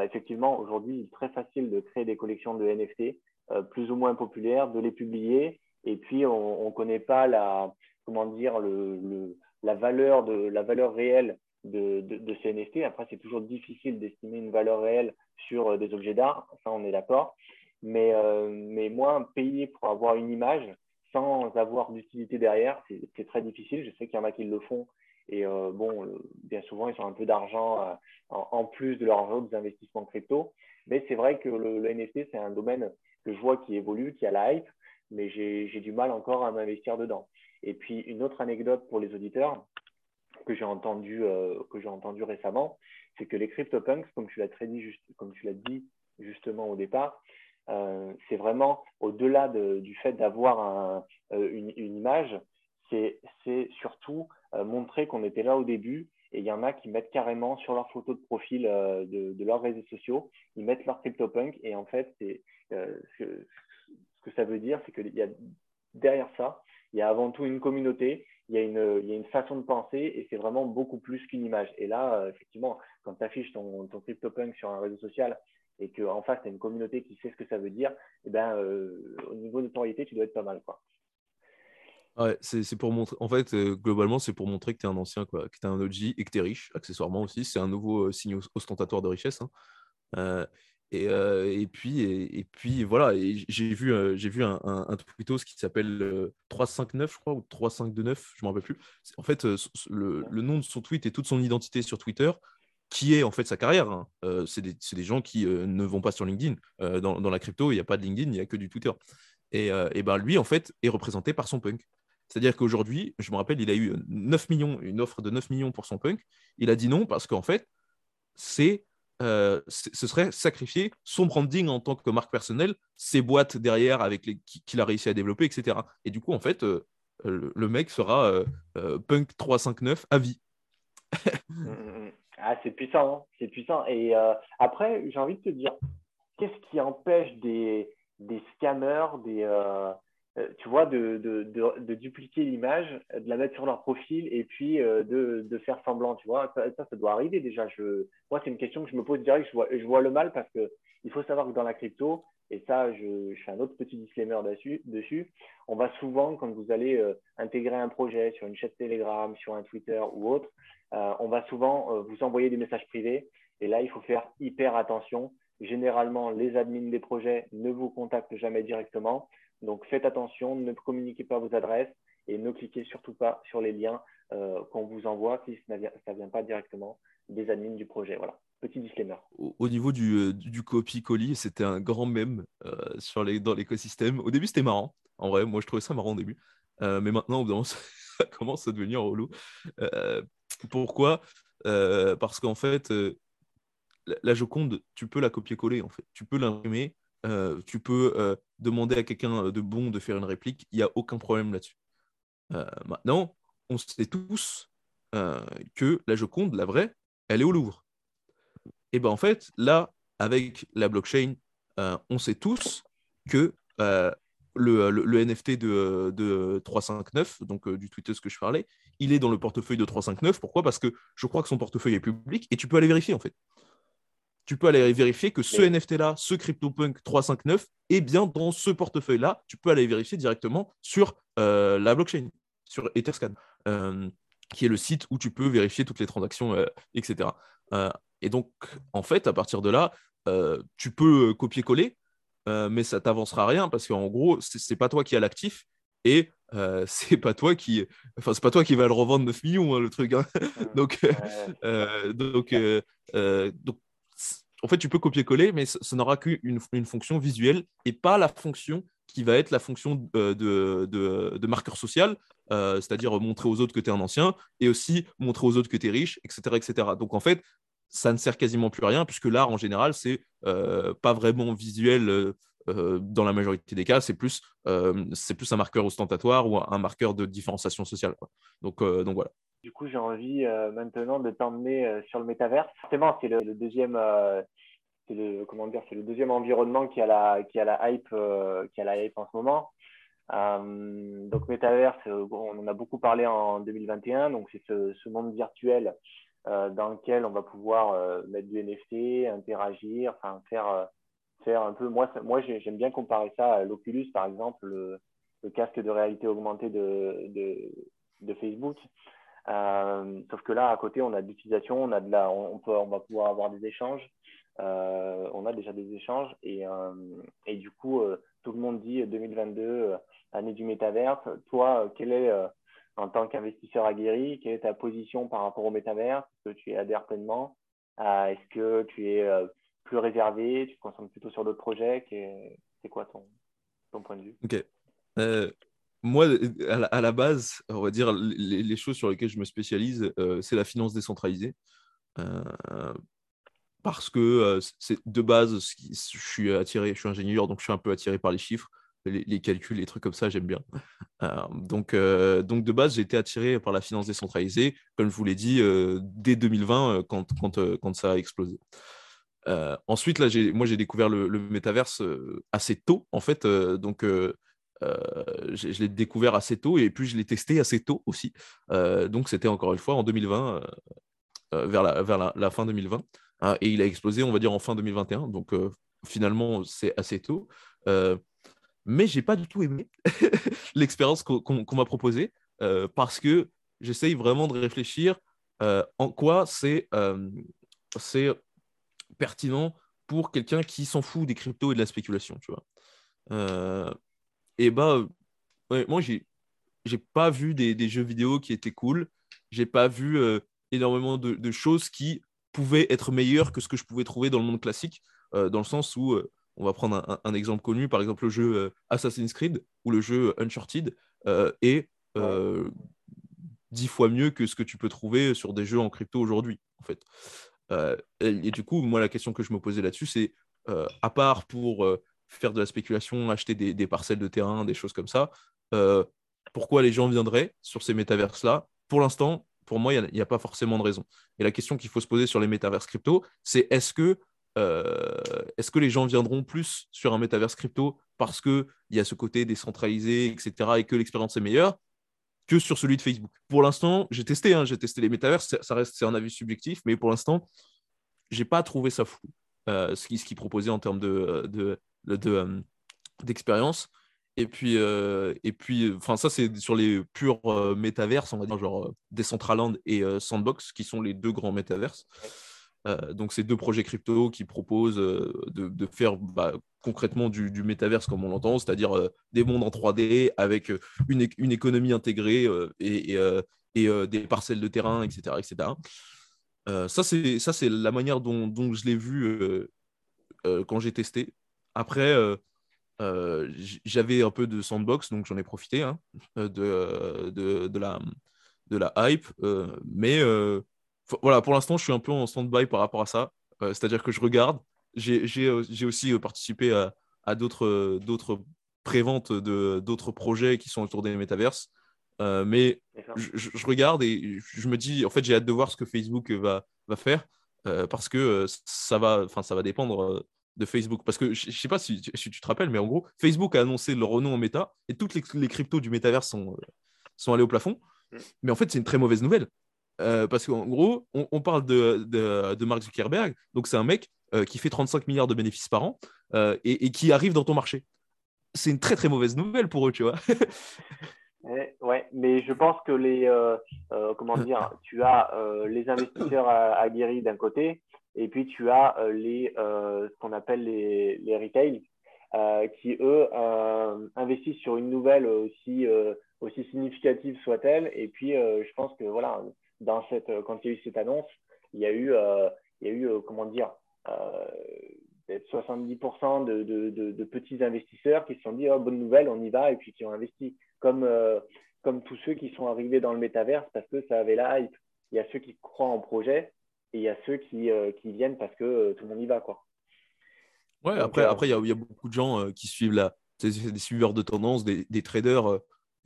effectivement, aujourd'hui, il est très facile de créer des collections de NFT. Euh, plus ou moins populaires, de les publier. Et puis, on ne connaît pas la, comment dire, le, la, valeur de, la valeur réelle de, de, ces NFT. Après, c'est toujours difficile d'estimer une valeur réelle sur euh, des objets d'art, ça on est d'accord. Mais, euh, mais moi, payer pour avoir une image sans avoir d'utilité derrière, c'est très difficile. Je sais qu'il y en a qui le font. Et bon, bien souvent, ils ont un peu d'argent en, plus de leurs autres investissements crypto. Mais c'est vrai que le, le NFT, c'est un domaine que je vois qui évolue, qui a la hype, mais j'ai du mal encore à m'investir dedans. Et puis, une autre anecdote pour les auditeurs que j'ai entendu, euh, entendu récemment, c'est que les CryptoPunks, comme tu l'as juste, comme tu l'as dit justement au départ, euh, c'est vraiment au-delà du fait d'avoir euh, une, une, image, c'est surtout montrer qu'on était là au début Et il y en a qui mettent carrément sur leur photo de profil de, de, leurs réseaux sociaux, ils mettent leur CryptoPunk. Et en fait, c'est, ce, que ça veut dire, c'est qu'il y a derrière ça, il y a avant tout une communauté, il y a une, façon de penser et c'est vraiment beaucoup plus qu'une image. Et là, effectivement, quand tu affiches ton, ton CryptoPunk sur un réseau social et qu'en face, tu as une communauté qui sait ce que ça veut dire, eh ben, euh, au niveau de notoriété, tu dois être pas mal. Quoi. Ouais, c'est pour montrer. En fait, euh, globalement, c'est pour montrer que tu es un ancien, quoi, que tu es un OG et que tu es riche, accessoirement aussi. C'est un nouveau euh, signe ostentatoire de richesse. Hein. et, et, puis, et, puis, voilà. J'ai vu, vu un, un, tweetos qui s'appelle 359, je crois, ou 3529, je ne me rappelle plus. En fait, le, nom de son tweet et toute son identité sur Twitter qui est en fait sa carrière. Hein. Euh, c'est des, gens qui euh, ne vont pas sur LinkedIn. Euh, dans, la crypto, il n'y a pas de LinkedIn, il n'y a que du Twitter. Et, ben lui, en fait, est représenté par son punk. C'est-à-dire qu'aujourd'hui, je me rappelle, il a eu 9 millions, une offre de 9 millions pour son punk. Il a dit non parce qu'en fait, c'est, ce serait sacrifier son branding en tant que marque personnelle, ses boîtes derrière avec qu'il a réussi à développer, etc. Et du coup, en fait, le, mec sera punk 359 à vie. Mmh, mmh, mmh. Ah, c'est puissant, hein. c'est puissant. Et euh, après, j'ai envie de te dire, qu'est-ce qui empêche des, des scammers, des, euh, euh, tu vois, de, de, de, dupliquer l'image, de la mettre sur leur profil et puis de, de, faire semblant, tu vois. Ça, ça, doit arriver déjà. Je, moi, c'est une question que je me pose direct. Je vois, je vois le mal parce que il faut savoir que dans la crypto, et ça, je, fais un autre petit disclaimer dessus, dessus, on va souvent, quand vous allez intégrer un projet sur une chaîne Telegram, sur un Twitter ou autre, euh, on va souvent euh, vous envoyer des messages privés. Et là, il faut faire hyper attention. Généralement, les admins des projets ne vous contactent jamais directement. Donc, faites attention, ne communiquez pas vos adresses et ne cliquez surtout pas sur les liens euh, qu'on vous envoie si ça ne vient pas directement des admins du projet. Voilà, petit disclaimer. Au, niveau du, du copy-colis, c'était un grand mème les, dans l'écosystème. Au début, c'était marrant. En vrai, moi, je trouvais ça marrant au début. mais maintenant, ça commence à devenir relou. Pourquoi? Euh, Parce qu'en fait, euh, la Joconde, tu peux la copier-coller, en fait. Tu peux l'imprimer, euh, tu peux demander à quelqu'un de bon de faire une réplique, il n'y a aucun problème là-dessus. maintenant, on sait tous que la Joconde, la vraie, elle est au Louvre. Et bien en fait, là, avec la blockchain, on sait tous que le, NFT de, de, 359, donc euh, du Twitter ce que je parlais, il est dans le portefeuille de 359. Pourquoi? Parce que je crois que son portefeuille est public et tu peux aller vérifier en fait. Tu peux aller vérifier que ce NFT-là, ce CryptoPunk 359, est bien dans ce portefeuille-là. Tu peux aller vérifier directement sur euh, la blockchain, sur Etherscan, euh, qui est le site où tu peux vérifier toutes les transactions, etc. et donc, en fait, à partir de là, tu peux copier-coller euh, mais ça t'avancera rien parce qu'en gros, c'est pas toi qui as l'actif et euh, c'est pas toi qui enfin c'est pas toi qui va le revendre 9 millions hein, le truc hein. donc euh, donc donc en fait tu peux copier-coller mais ça, n'aura qu'une une fonction visuelle et pas la fonction qui va être la fonction de, de, marqueur social, c'est-à-dire montrer aux autres que tu es un ancien et aussi montrer aux autres que tu es riche, etc., etc. Donc en fait, ça ne sert quasiment plus à rien, puisque l'art en général, c'est euh, pas vraiment visuel euh, euh, dans la majorité des cas, c'est plus, un marqueur ostentatoire ou un marqueur de différenciation sociale. Donc voilà. Du coup, j'ai envie maintenant de t'emmener sur le métaverse. Forcément, c'est le, deuxième. c'est le, comment dire, c'est le deuxième environnement qui a la, hype, qui a la hype en ce moment. donc, métaverse, on en a beaucoup parlé en 2021. Donc, c'est ce, monde virtuel euh, dans lequel on va pouvoir euh, mettre du NFT, interagir, faire euh, un peu. Moi, j'aime bien comparer ça à l'Oculus, par exemple, le, casque de réalité augmentée de Facebook. Euh, sauf que là, à côté, on a de l'utilisation, on on, on va pouvoir avoir des échanges. Euh, on a déjà des échanges et, euh, et du coup, tout le monde dit 2022, année du métaverse. Toi, quel est en tant qu'investisseur aguerri, quelle est ta position par rapport au métavers Est-ce que tu adhères pleinement? Est-ce que tu es plus réservé? Tu te concentres plutôt sur d'autres projets C'est quoi ton, ton, point de vue? Ok. Euh, moi, à la, base, on va dire les, choses sur lesquelles je me spécialise, c'est la finance décentralisée. parce que c'est de base, je suis attiré, je suis ingénieur, donc je suis un peu attiré par les chiffres. les, calculs, les trucs comme ça, j'aime bien. donc, donc, de base, j'ai été attiré par la finance décentralisée, comme je vous l'ai dit, dès 2020, quand, quand, quand ça a explosé. ensuite, là, moi, j'ai découvert le, le métaverse assez tôt, en fait. donc, je l'ai découvert assez tôt et puis je l'ai testé assez tôt aussi. donc, c'était encore une fois en 2020, vers, la, vers la, fin 2020. Hein, et il a explosé, on va dire, en fin 2021. Donc, finalement, c'est assez tôt. mais j'ai pas du tout aimé l'expérience qu'on m'a proposée parce que j'essaye vraiment de réfléchir en quoi c'est pertinent pour quelqu'un qui s'en fout des cryptos et de la spéculation, tu vois. Et bah, moi, j'ai j'ai pas vu des, jeux vidéo qui étaient cool. J'ai pas vu énormément de, choses qui pouvaient être meilleures que ce que je pouvais trouver dans le monde classique, dans le sens où on va prendre un, exemple connu, par exemple le jeu Assassin's Creed ou le jeu Uncharted est dix fois mieux que ce que tu peux trouver sur des jeux en crypto aujourd'hui, en fait. et, du coup, moi, la question que je me posais là-dessus, c'est à part pour faire de la spéculation, acheter des, parcelles de terrain, des choses comme ça, pourquoi les gens viendraient sur ces métaverses-là? Pour l'instant, pour moi, il n'y a, pas forcément de raison. Et la question qu'il faut se poser sur les métaverses crypto, c'est est-ce que euh, est-ce que les gens viendront plus sur un métaverse crypto parce qu'il y a ce côté décentralisé, etc., et que l'expérience est meilleure que sur celui de Facebook? Pour l'instant, j'ai testé, hein, j'ai testé les métaverses, ça reste c'est un avis subjectif, mais pour l'instant, j'ai pas trouvé ça fou, euh, ce qu'ils proposait en termes de, euh, d'expérience. Et puis, et puis enfin, ça, c'est sur les purs métaverses, on va dire, genre Decentraland et Sandbox, qui sont les deux grands métaverses. Euh, donc, c'est deux projets crypto qui proposent euh, de, faire bah, concrètement du, du, métaverse comme on l'entend, c'est-à-dire euh, des mondes en 3D avec une, une économie intégrée et, et, des parcelles de terrain, etc. etc. ça, c'est la manière dont, dont je l'ai vu quand j'ai testé. Après, j'avais un peu de sandbox, donc j'en ai profité hein, de, de, de, la, de la hype, mais voilà, pour l'instant, je suis un peu en stand-by par rapport à ça. Euh, c'est-à-dire que je regarde. J'ai euh, aussi euh, participé à, à d'autres préventes de d'autres projets qui sont autour des métaverses. mais je, regarde et je me dis, en fait, j'ai hâte de voir ce que Facebook va, va faire parce que ça va, ça va dépendre de Facebook. Parce que je ne sais pas si, tu te rappelles, mais en gros, Facebook a annoncé le renom en méta et toutes les, les cryptos du métaverse sont, sont allés au plafond. Mm. Mais en fait, c'est une très mauvaise nouvelle euh, parce qu'en gros, on, parle de, de, Mark Zuckerberg, donc c'est un mec euh, qui fait 35 milliards de bénéfices par an euh, et, qui arrive dans ton marché. C'est une très très mauvaise nouvelle pour eux, tu vois. ouais, mais je pense que les, comment dire, tu as les investisseurs aguerris d'un côté et puis tu as les, ce qu'on appelle les, les retail qui eux investissent sur une nouvelle aussi aussi significative soit-elle. Et puis, je pense que voilà, dans cette, euh, quand il y a eu cette annonce, il y a eu, euh, il y a eu euh, comment dire, 70% de, de, de, petits investisseurs qui se sont dit oh, bonne nouvelle, on y va, et puis qui ont investi. Comme, comme tous ceux qui sont arrivés dans le métaverse parce que ça avait la hype. Il y a ceux qui croient en projet et il y a ceux qui, qui viennent parce que tout le monde y va. Quoi. Ouais, après, après il, y a, il y a beaucoup de gens qui suivent la, des suiveurs de tendance, des, des traders.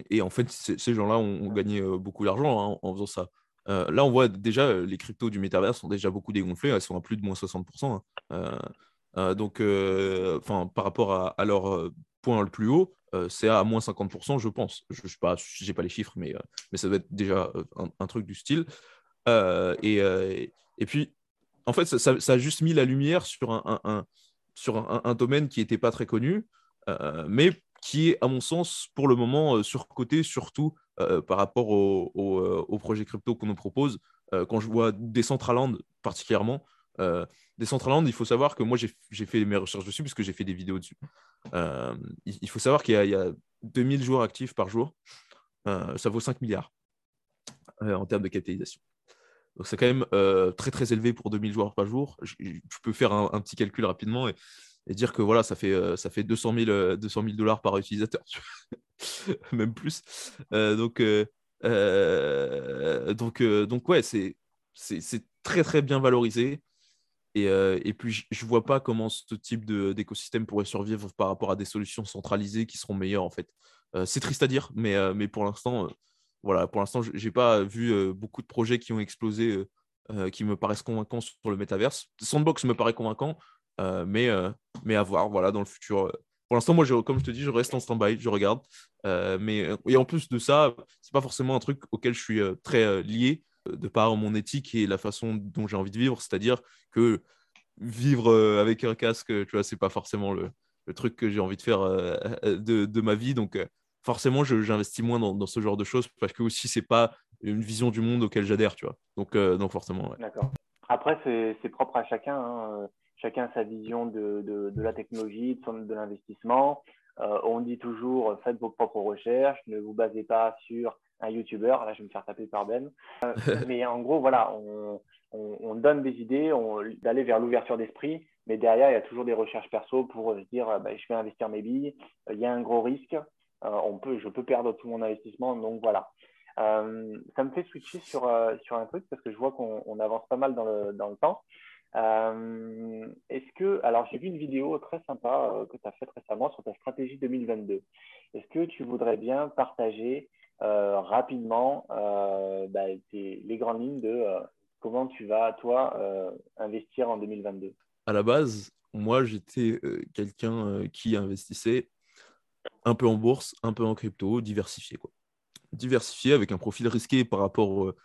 et en fait, ces gens-là ont, gagné beaucoup d'argent hein, en faisant ça. Euh, là, on voit déjà euh, les cryptos du métavers sont déjà beaucoup dégonflées, elles sont à plus de moins 60%. Hein. Euh, donc, par rapport à, leur point le plus haut, c'est à moins 50%, je pense. Je n'ai pas, pas les chiffres, mais, mais ça doit être déjà un, truc du style. Et, et, puis, en fait, ça, a juste mis la lumière sur un, sur un, domaine qui n'était pas très connu, mais qui est, à mon sens, pour le moment, surcoté, surtout euh, par rapport au, euh, projet crypto qu'on nous propose. Euh, quand je vois Decentraland particulièrement, Decentraland, il faut savoir que moi j'ai fait mes recherches dessus puisque j'ai fait des vidéos dessus. il, faut savoir qu'il y, a 2000 joueurs actifs par jour. ça vaut 5 milliards en termes de capitalisation. Donc c'est quand même très très élevé pour 2000 joueurs par jour. Je, peux faire un, petit calcul rapidement et, dire que voilà, ça fait, ça fait 200 000 dollars par utilisateur. même plus. Euh, donc, euh, euh, donc, donc, ouais, c'est très très bien valorisé. Et, et, puis, je ne vois pas comment ce type d'écosystème pourrait survivre par rapport à des solutions centralisées qui seront meilleures, en fait. c'est triste à dire, mais, mais pour l'instant, voilà, pour l'instant, je n'ai pas vu beaucoup de projets qui ont explosé, qui me paraissent convaincants sur le métaverse. Sandbox me paraît convaincant, mais, mais à voir, voilà, dans le futur. Pour l'instant, moi, je, comme je te dis, je reste en stand-by, je regarde. mais, et en plus de ça, ce n'est pas forcément un truc auquel je suis très lié de par mon éthique et la façon dont j'ai envie de vivre. C'est-à-dire que vivre avec un casque, tu vois, c'est pas forcément le, le truc que j'ai envie de faire de, de, ma vie. Donc, forcément, j'investis moins dans, ce genre de choses parce que aussi, c'est pas une vision du monde auquel j'adhère, tu vois. Donc, euh, donc forcément. D'accord. Après, c'est propre à chacun. Hein. Chacun a sa vision de, de, la technologie, de, de l'investissement. Euh, on dit toujours, faites vos propres recherches, ne vous basez pas sur un YouTuber. Là, je vais me faire taper par Ben. Euh, mais en gros, voilà, on, on, donne des idées, d'aller vers l'ouverture d'esprit. Mais derrière, il y a toujours des recherches perso pour se dire, bah, je vais investir mes billes. Il y a un gros risque. Euh, on peut, je peux perdre tout mon investissement. Donc voilà. Euh, ça me fait switcher sur, euh, sur un truc parce que je vois qu'on avance pas mal dans le, dans le temps. Est-ce que, alors j'ai vu une vidéo très sympa que tu as faite récemment sur ta stratégie 2022. Est-ce que tu voudrais bien partager rapidement bah, les grandes lignes de comment tu vas, toi, investir en 2022 À la base, moi, j'étais quelqu'un qui investissait un peu en bourse, un peu en crypto, diversifié. Quoi. Diversifié avec un profil risqué par rapport euh,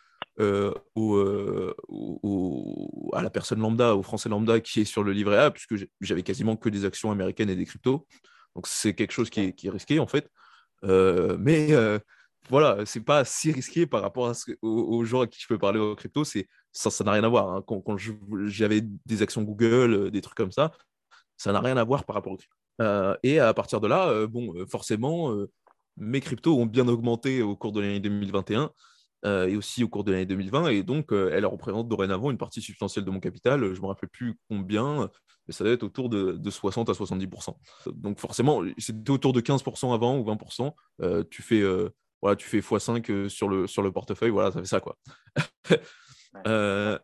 euh, euh, au, à la personne lambda, au français lambda qui est sur le livret A, puisque j'avais quasiment que des actions américaines et des cryptos. Donc c'est quelque chose qui est, risqué en fait. mais voilà, c'est pas si risqué par rapport aux, gens à qui je peux parler aux crypto. Ça, ça n'a rien à voir. Hein. Quand, j'avais des actions Google, des trucs comme ça, ça n'a rien à voir par rapport aux crypto. Euh, et à partir de là, euh, bon, euh, forcément, mes cryptos ont bien augmenté au cours de l'année 2021 et aussi au cours de l'année 2020. Et donc, elles représentent dorénavant une partie substantielle de mon capital. Je ne me rappelle plus combien, mais ça doit être autour de, 60 à 70%. Donc, forcément, c'était autour de 15% avant ou 20%. tu fais. voilà, tu fais x5 sur le, sur le portefeuille, voilà, ça fait ça quoi.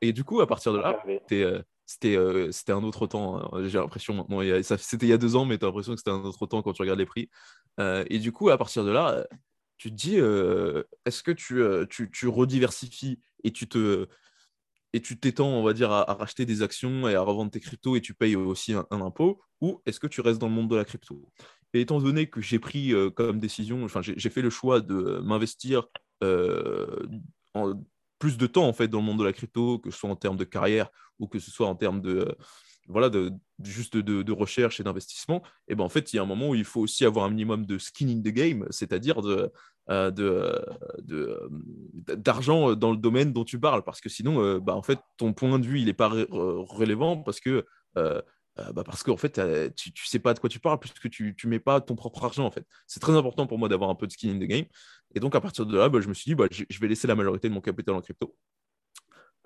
et du coup, à partir de là, euh, c'était un autre temps. Hein. J'ai l'impression maintenant, c'était il y a deux ans, mais tu as l'impression que c'était un autre temps quand tu regardes les prix. Euh, et du coup, à partir de là, tu te dis, euh, est-ce que tu, tu, tu, rediversifies et tu te et tu t'étends, on va dire, à, racheter des actions et à revendre tes cryptos et tu payes aussi un, impôt, ou est-ce que tu restes dans le monde de la crypto? Et étant donné que j'ai pris comme décision, enfin, j'ai fait le choix de m'investir en, plus de temps en fait dans le monde de la crypto, que ce soit en termes de carrière ou que ce soit en termes de voilà de, juste de, recherche et d'investissement, et ben en fait il y a un moment où il faut aussi avoir un minimum de skin in the game, c'est-à-dire de euh, de, d'argent dans le domaine dont tu parles. Parce que sinon euh, bah, en fait ton point de vue il n'est pas relevant parce que euh, euh, bah parce qu'en fait, tu ne sais pas de quoi tu parles puisque tu ne mets pas ton propre argent. en fait. C'est très important pour moi d'avoir un peu de skin in the game. Et donc, à partir de là, bah, je me suis dit, bah, je vais laisser la majorité de mon capital en crypto.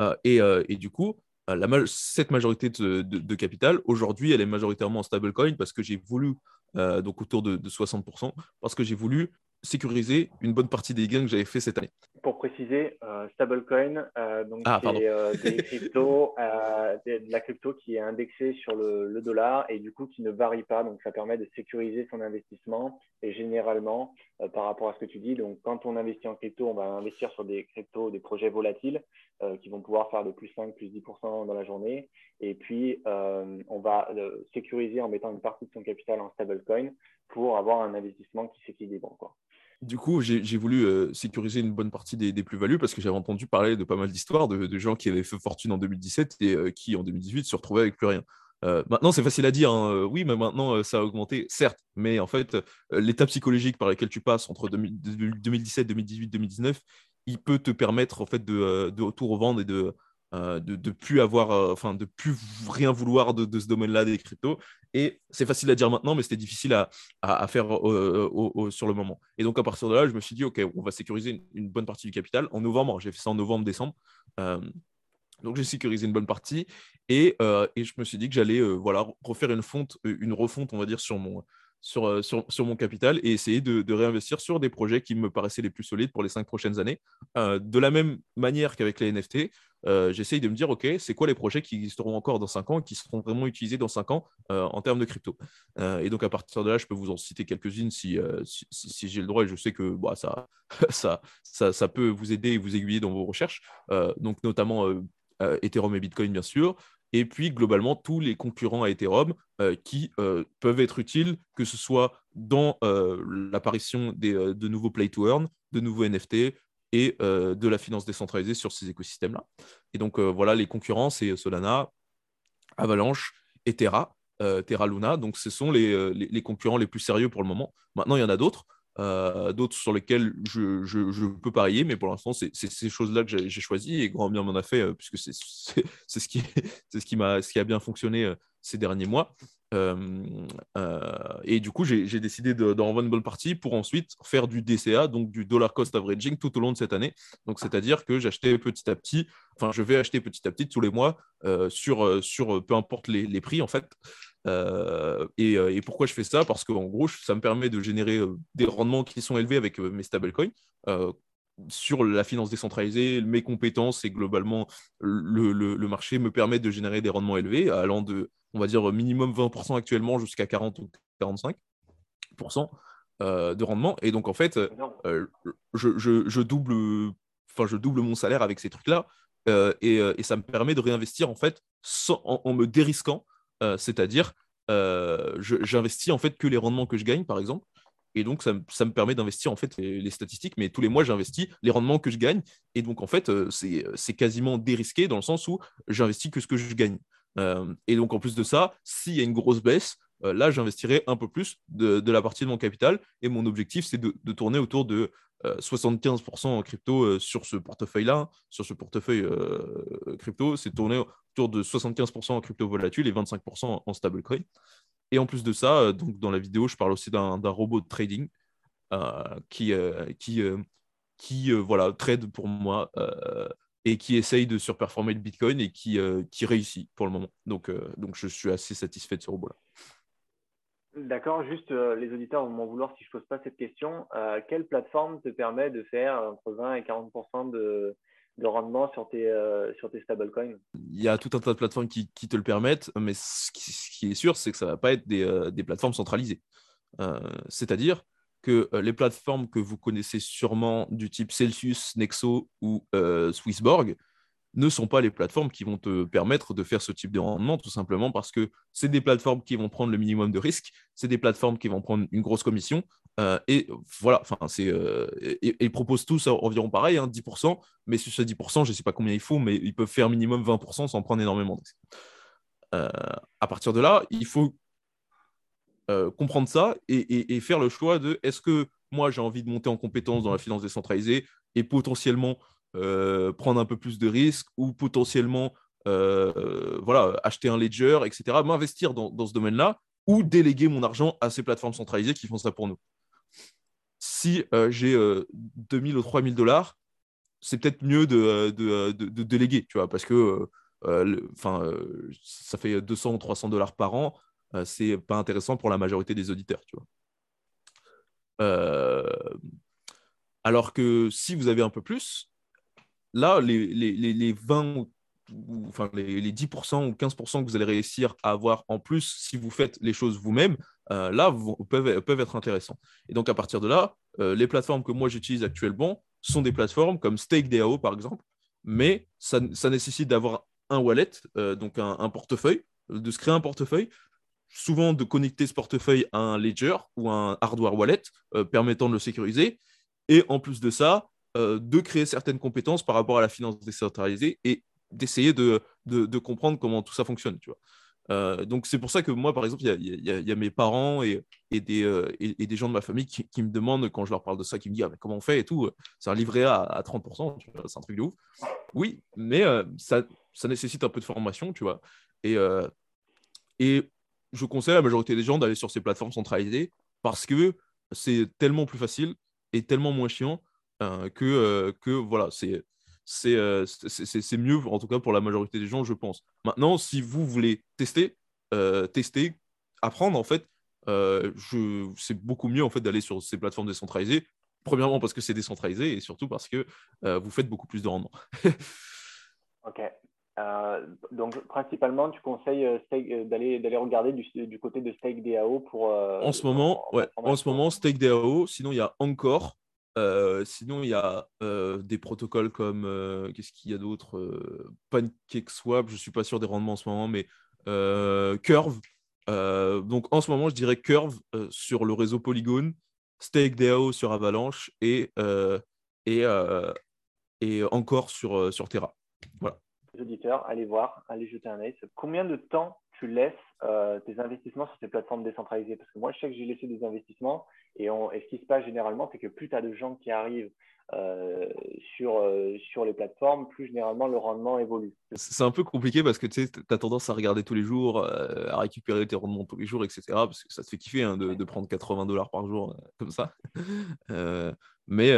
Euh, et, euh, et, du coup, la, cette majorité de, de, capital, aujourd'hui, elle est majoritairement en stablecoin parce que j'ai voulu, donc autour de, de 60%, parce que j'ai voulu sécuriser une bonne partie des gains que j'avais fait cette année. Pour préciser, euh, stablecoin, euh, donc ah, c'est euh, des cryptos, de la crypto qui est indexée sur le, dollar et du coup qui ne varie pas. Donc ça permet de sécuriser son investissement et généralement, par rapport à ce que tu dis, donc quand on investit en crypto, on va investir sur des cryptos, des projets volatiles qui vont pouvoir faire de plus 5, plus 10% dans la journée. Et puis on va sécuriser en mettant une partie de son capital en stablecoin pour avoir un investissement qui s'équilibre. Du coup, j'ai voulu sécuriser une bonne partie des, plus-values parce que j'avais entendu parler de pas mal d'histoires de, gens qui avaient fait fortune en 2017 et qui, en 2018, se retrouvaient avec plus rien. Maintenant, c'est facile à dire, hein, oui, mais maintenant, ça a augmenté, certes, mais en fait, l'état psychologique par lequel tu passes entre 2017, 2018, 2019, il peut te permettre en fait de, de tout revendre et de, euh, de, de plus avoir, euh, de plus rien vouloir de, ce domaine-là des cryptos. Et c'est facile à dire maintenant, mais c'était difficile à, faire euh, sur le moment. Et donc à partir de là, je me suis dit, ok, on va sécuriser une, bonne partie du capital en novembre. J'ai fait ça en novembre-décembre. donc j'ai sécurisé une bonne partie et, et, je me suis dit que j'allais voilà refaire une fonte, une refonte, on va dire sur mon sur, sur, mon capital et essayer de, réinvestir sur des projets qui me paraissaient les plus solides pour les cinq prochaines années. de la même manière qu'avec les NFT, j'essaye de me dire, OK, c'est quoi les projets qui existeront encore dans cinq ans et qui seront vraiment utilisés dans cinq ans en termes de crypto? Et donc, à partir de là, je peux vous en citer quelques-unes si, si, j'ai le droit et je sais que bah, ça, ça, ça, ça, peut vous aider et vous aiguiller dans vos recherches. donc, notamment Ethereum et Bitcoin, bien sûr et puis globalement tous les concurrents à Ethereum euh, qui euh, peuvent être utiles, que ce soit dans euh, l'apparition de nouveaux play to earn, de nouveaux NFT et de la finance décentralisée sur ces écosystèmes-là. Et donc voilà, les concurrents, c'est Solana, Avalanche et Terra, Terra Luna. Donc ce sont les, concurrents les plus sérieux pour le moment. Maintenant, il y en a d'autres. Euh, d'autres sur lesquels je, je, peux parier, mais pour l'instant, c'est ces choses-là que j'ai choisi et grand bien m'en a fait, euh, puisque c'est ce, qui, ce, qui ce qui a bien fonctionné euh, ces derniers mois. et du coup, j'ai décidé d'en vendre une bonne partie pour ensuite faire du DCA, donc du dollar cost averaging tout au long de cette année. Donc, c'est-à-dire que j'achetais petit à petit, enfin, je vais acheter petit à petit tous les mois sur, sur peu importe les, les prix, en fait. Euh, euh, et, pourquoi je fais ça? Parce qu'en gros, ça me permet de générer euh, des rendements qui sont élevés avec mes stablecoins. sur la finance décentralisée, mes compétences et globalement le, marché me permettent de générer des rendements élevés, allant de, on va dire, minimum 20% actuellement jusqu'à 40 ou 45% de rendement. Et donc, en fait, je, double, enfin, je double mon salaire avec ces trucs-là. Et, ça me permet de réinvestir en fait en, me dérisquant c'est-à-dire euh, j'investis en fait que les rendements que je gagne, par exemple. Et donc, ça, me permet d'investir en fait les, statistiques, mais tous les mois, j'investis les rendements que je gagne. Et donc, en fait, euh, c'est quasiment dérisqué dans le sens où j'investis que ce que je gagne. et donc, en plus de ça, s'il y a une grosse baisse, là, j'investirai un peu plus de, la partie de mon capital. Et mon objectif, c'est de, tourner autour de 75% en crypto sur ce portefeuille-là. Sur ce portefeuille crypto, c'est tourner de 75% en crypto volatile et 25% en stablecoin. Et en plus de ça, euh, donc dans la vidéo, je parle aussi d'un robot de trading euh, qui, euh, qui, qui voilà, trade pour moi et qui essaye de surperformer le Bitcoin et qui, qui réussit pour le moment. Donc, donc je suis assez satisfait de ce robot-là. D'accord, juste les auditeurs vont m'en vouloir si je pose pas cette question. quelle plateforme te permet de faire entre 20 et 40 de, de rendement sur tes, euh, sur tes stablecoins? Il y a tout un tas de plateformes qui, te le permettent, mais ce qui, est sûr, c'est que ça ne va pas être des, euh, plateformes centralisées. Euh, c'est-à-dire que les plateformes que vous connaissez sûrement du type Celsius, Nexo ou Swissborg ne sont pas les plateformes qui vont te permettre de faire ce type de rendement, tout simplement parce que c'est des plateformes qui vont prendre le minimum de risque, c'est des plateformes qui vont prendre une grosse commission, euh, et voilà, enfin, c'est, euh, ils proposent tous environ pareil, 10%, hein, mais sur ce 10%, je ne sais pas combien il faut, mais ils peuvent faire minimum 20% sans prendre énormément de risques. Euh, à partir de là, il faut comprendre ça et, faire le choix de est-ce que moi j'ai envie de monter en compétence dans la finance décentralisée et potentiellement prendre un peu plus de risques ou potentiellement voilà, acheter un ledger, etc., m'investir dans, dans ce domaine-là ou déléguer mon argent à ces plateformes centralisées qui font ça pour nous si euh, j'ai 2000 euh, ou 3000 dollars, c'est peut-être mieux de, euh, de, déléguer, tu vois, parce que ça fait 200 ou 300 dollars par an, c'est pas intéressant pour la majorité des auditeurs, tu vois. alors que si vous avez un peu plus, là, les, les, les 20 ou enfin les, 10% ou 15% que vous allez réussir à avoir en plus si vous faites les choses vous-même, euh, là, vous, peuvent, peuvent être intéressants. Et donc, à partir de là, euh, les plateformes que moi j'utilise actuellement sont des plateformes comme StakeDAO, par exemple, mais ça, nécessite d'avoir un wallet, euh, donc un, portefeuille, de se créer un portefeuille, souvent de connecter ce portefeuille à un ledger ou un hardware wallet permettant de le sécuriser, et en plus de ça, de créer certaines compétences par rapport à la finance décentralisée et d'essayer de, de, comprendre comment tout ça fonctionne. Tu vois. Euh, donc c'est pour ça que moi, par exemple, il y, a, mes parents et, et, des, euh, et, des, gens de ma famille qui, me demandent, quand je leur parle de ça, qui me disent ah, comment on fait et tout. C'est un livret A à 30%, c'est un truc de ouf. Oui, mais euh, ça, ça, nécessite un peu de formation, tu vois. Et, et je conseille à la majorité des gens d'aller sur ces plateformes centralisées parce que c'est tellement plus facile et tellement moins chiant que, que voilà, c'est euh, c'est mieux, en tout cas pour la majorité des gens, je pense. Maintenant, si vous voulez tester, euh, tester, apprendre, en fait, c'est beaucoup mieux en fait d'aller sur ces plateformes décentralisées. Premièrement parce que c'est décentralisé et surtout parce que vous faites beaucoup plus de rendement. ok. donc principalement, tu conseilles d'aller d'aller regarder du, côté de Stake DAO pour. en ce moment, ouais. En ce moment, Stake DAO. Sinon, il y a encore euh, sinon, il y a euh, des protocoles comme euh, qu'est-ce qu'il y a d'autre PancakeSwap, je ne suis pas sûr des rendements en ce moment, mais Curve. donc en ce moment, je dirais Curve sur le réseau Polygon, StakeDAO sur Avalanche et, et, encore sur, sur Terra. Voilà. Les auditeurs, allez voir, allez jeter un œil. Combien de temps tu laisses tes investissements sur ces plateformes décentralisées Parce que moi, je sais que j'ai laissé des investissements et, ce qui se passe généralement, c'est que plus tu as de gens qui arrivent euh, sur, euh, sur les plateformes, plus généralement le rendement évolue. C'est un peu compliqué parce que tu as tendance à regarder tous les jours, euh, à récupérer tes rendements tous les jours, etc. Parce que ça te fait kiffer hein, de, de, prendre 80 dollars par jour comme ça. mais,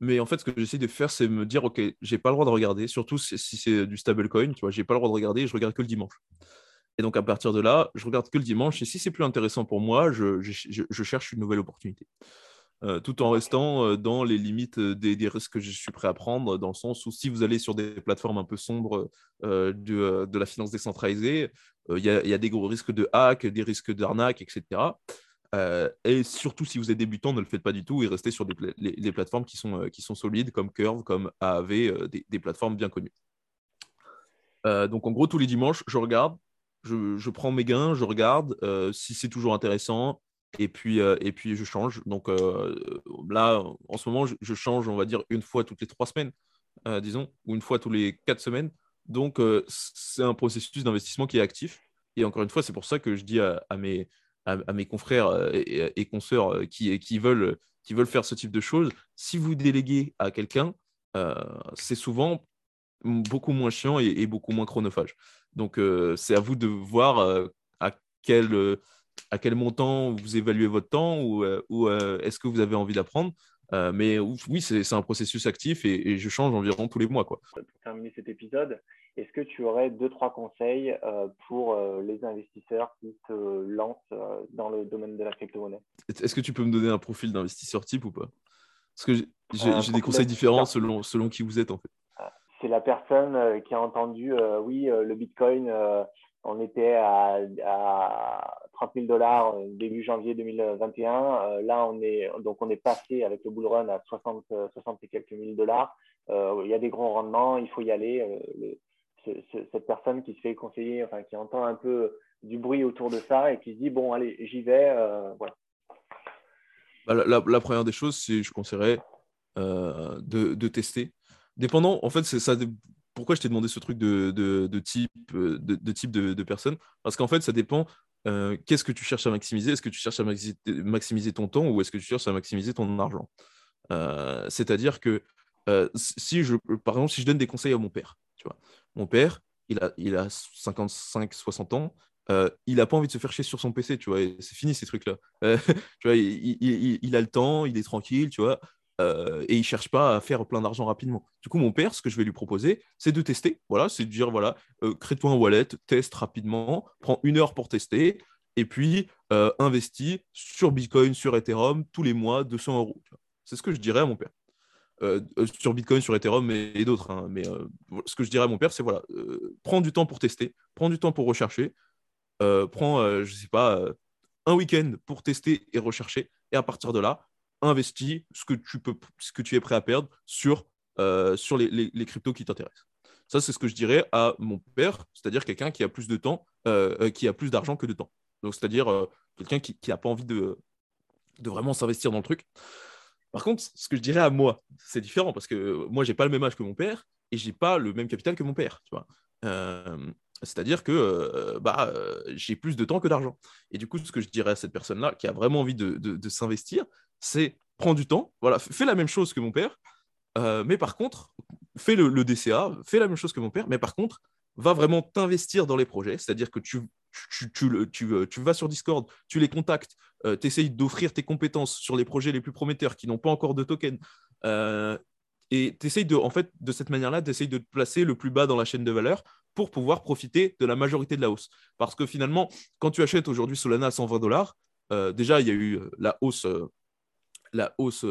mais en fait, ce que j'essaie de faire, c'est me dire, OK, j'ai pas le droit de regarder, surtout si, si c'est du stablecoin, tu vois, j'ai pas le droit de regarder, je regarde que le dimanche. Et donc, à partir de là, je regarde que le dimanche. Et si c'est plus intéressant pour moi, je, cherche une nouvelle opportunité. Euh, tout en restant euh, dans les limites euh, des, risques que je suis prêt à prendre, dans le sens où si vous allez sur des plateformes un peu sombres de, la finance décentralisée, il y, a des gros risques de hack, des risques d'arnaque, etc. et surtout, si vous êtes débutant, ne le faites pas du tout et restez sur des, les, plateformes qui sont, solides, comme Curve, comme AAV, des plateformes bien connues. donc, en gros, tous les dimanches, je regarde je, prends mes gains, je regarde euh, si c'est toujours intéressant et puis, euh, et puis je change. Donc euh, là, en ce moment, je, change, on va dire, une fois toutes les trois semaines, disons, ou une fois tous les quatre semaines. Donc c'est un processus d'investissement qui est actif. Et encore une fois, c'est pour ça que je dis à, mes, à, mes confrères et, et consoeurs qui, qui, veulent, qui veulent faire ce type de choses, si vous déléguez à quelqu'un, c'est souvent beaucoup moins chiant et beaucoup moins chronophage. Donc, euh, c'est à vous de voir euh, à, quel, euh, à quel montant vous évaluez votre temps ou, ou est-ce que vous avez envie d'apprendre. mais oui, c'est un processus actif et, je change environ tous les mois. Quoi. Pour terminer cet épisode, est-ce que tu aurais deux, trois conseils pour les investisseurs qui se lancent dans le domaine de la crypto-monnaie? Est-ce que tu peux me donner un profil d'investisseur type ou pas? Parce que j'ai des conseils différents selon, selon qui vous êtes en fait c'est la personne euh, qui a entendu, euh, oui, euh, le Bitcoin, on était à, à 30 000 dollars début janvier 2021. là, on est, donc on est passé avec le bull run à 60, 60 et quelques mille dollars. il y a des grands rendements, il faut y aller. cette personne qui se fait conseiller, enfin, qui entend un peu du bruit autour de ça et qui se dit, bon, allez, j'y vais. voilà. Bah, la, première des choses, c'est je conseillerais de, de, tester dépendant, en fait, ça. Pourquoi je t'ai demandé ce truc de, de, type, euh, de, type de, personne? Parce qu'en fait, ça dépend. Euh, qu'est-ce que tu cherches à maximiser? Est-ce que tu cherches à maximiser ton temps ou est-ce que tu cherches à maximiser ton argent? Euh, C'est-à-dire que si je, par exemple, si je donne des conseils à mon père, tu vois, mon père, il a, il a 55, 60 ans, il n'a pas envie de se faire chier sur son PC, tu vois, c'est fini ces trucs-là. tu vois, il, a le temps, il est tranquille, tu vois. Euh, et il cherche pas à faire plein d'argent rapidement. Du coup, mon père, ce que je vais lui proposer, c'est de tester. Voilà, c'est de dire voilà, euh, crée-toi un wallet, teste rapidement, prends une heure pour tester, et puis euh, investis sur Bitcoin, sur Ethereum tous les mois 200 euros. C'est ce que je dirais à mon père. sur Bitcoin, sur Ethereum et, d'autres. Hein. mais ce que je dirais à mon père, c'est voilà, prends du temps pour tester, prends du temps pour rechercher, prends, je sais pas, un week-end pour tester et rechercher, et à partir de là, investis ce que tu, es prêt à perdre sur, euh, les, cryptos qui t'intéressent. Ça, c'est ce que je dirais à mon père, c'est-à-dire quelqu'un qui a plus de temps, euh, euh, qui a plus d'argent que de temps. C'est-à-dire quelqu'un qui n'a pas envie de, de vraiment s'investir dans le truc. Par contre, ce que je dirais à moi, c'est différent parce que moi, j'ai pas le même âge que mon père et j'ai pas le même capital que mon père. Tu vois c'est-à-dire que bah, j'ai plus de temps que d'argent. Et du coup, ce que je dirais à cette personne-là qui a vraiment envie de, de, s'investir, c'est prends du temps, voilà, fais la même chose que mon père, euh, mais par contre, fais le, DCA, fais la même chose que mon père, mais par contre, va vraiment t'investir dans les projets, c'est-à-dire que tu, tu, tu, euh, tu, vas sur Discord, tu les contactes, euh, tu essayes d'offrir tes compétences sur les projets les plus prometteurs qui n'ont pas encore de token. et tu essayes de, en fait, de cette manière-là, tu essayes de te placer le plus bas dans la chaîne de valeur pour pouvoir profiter de la majorité de la hausse. Parce que finalement, quand tu achètes aujourd'hui Solana à 120 dollars, déjà, il y a eu la hausse, la hausse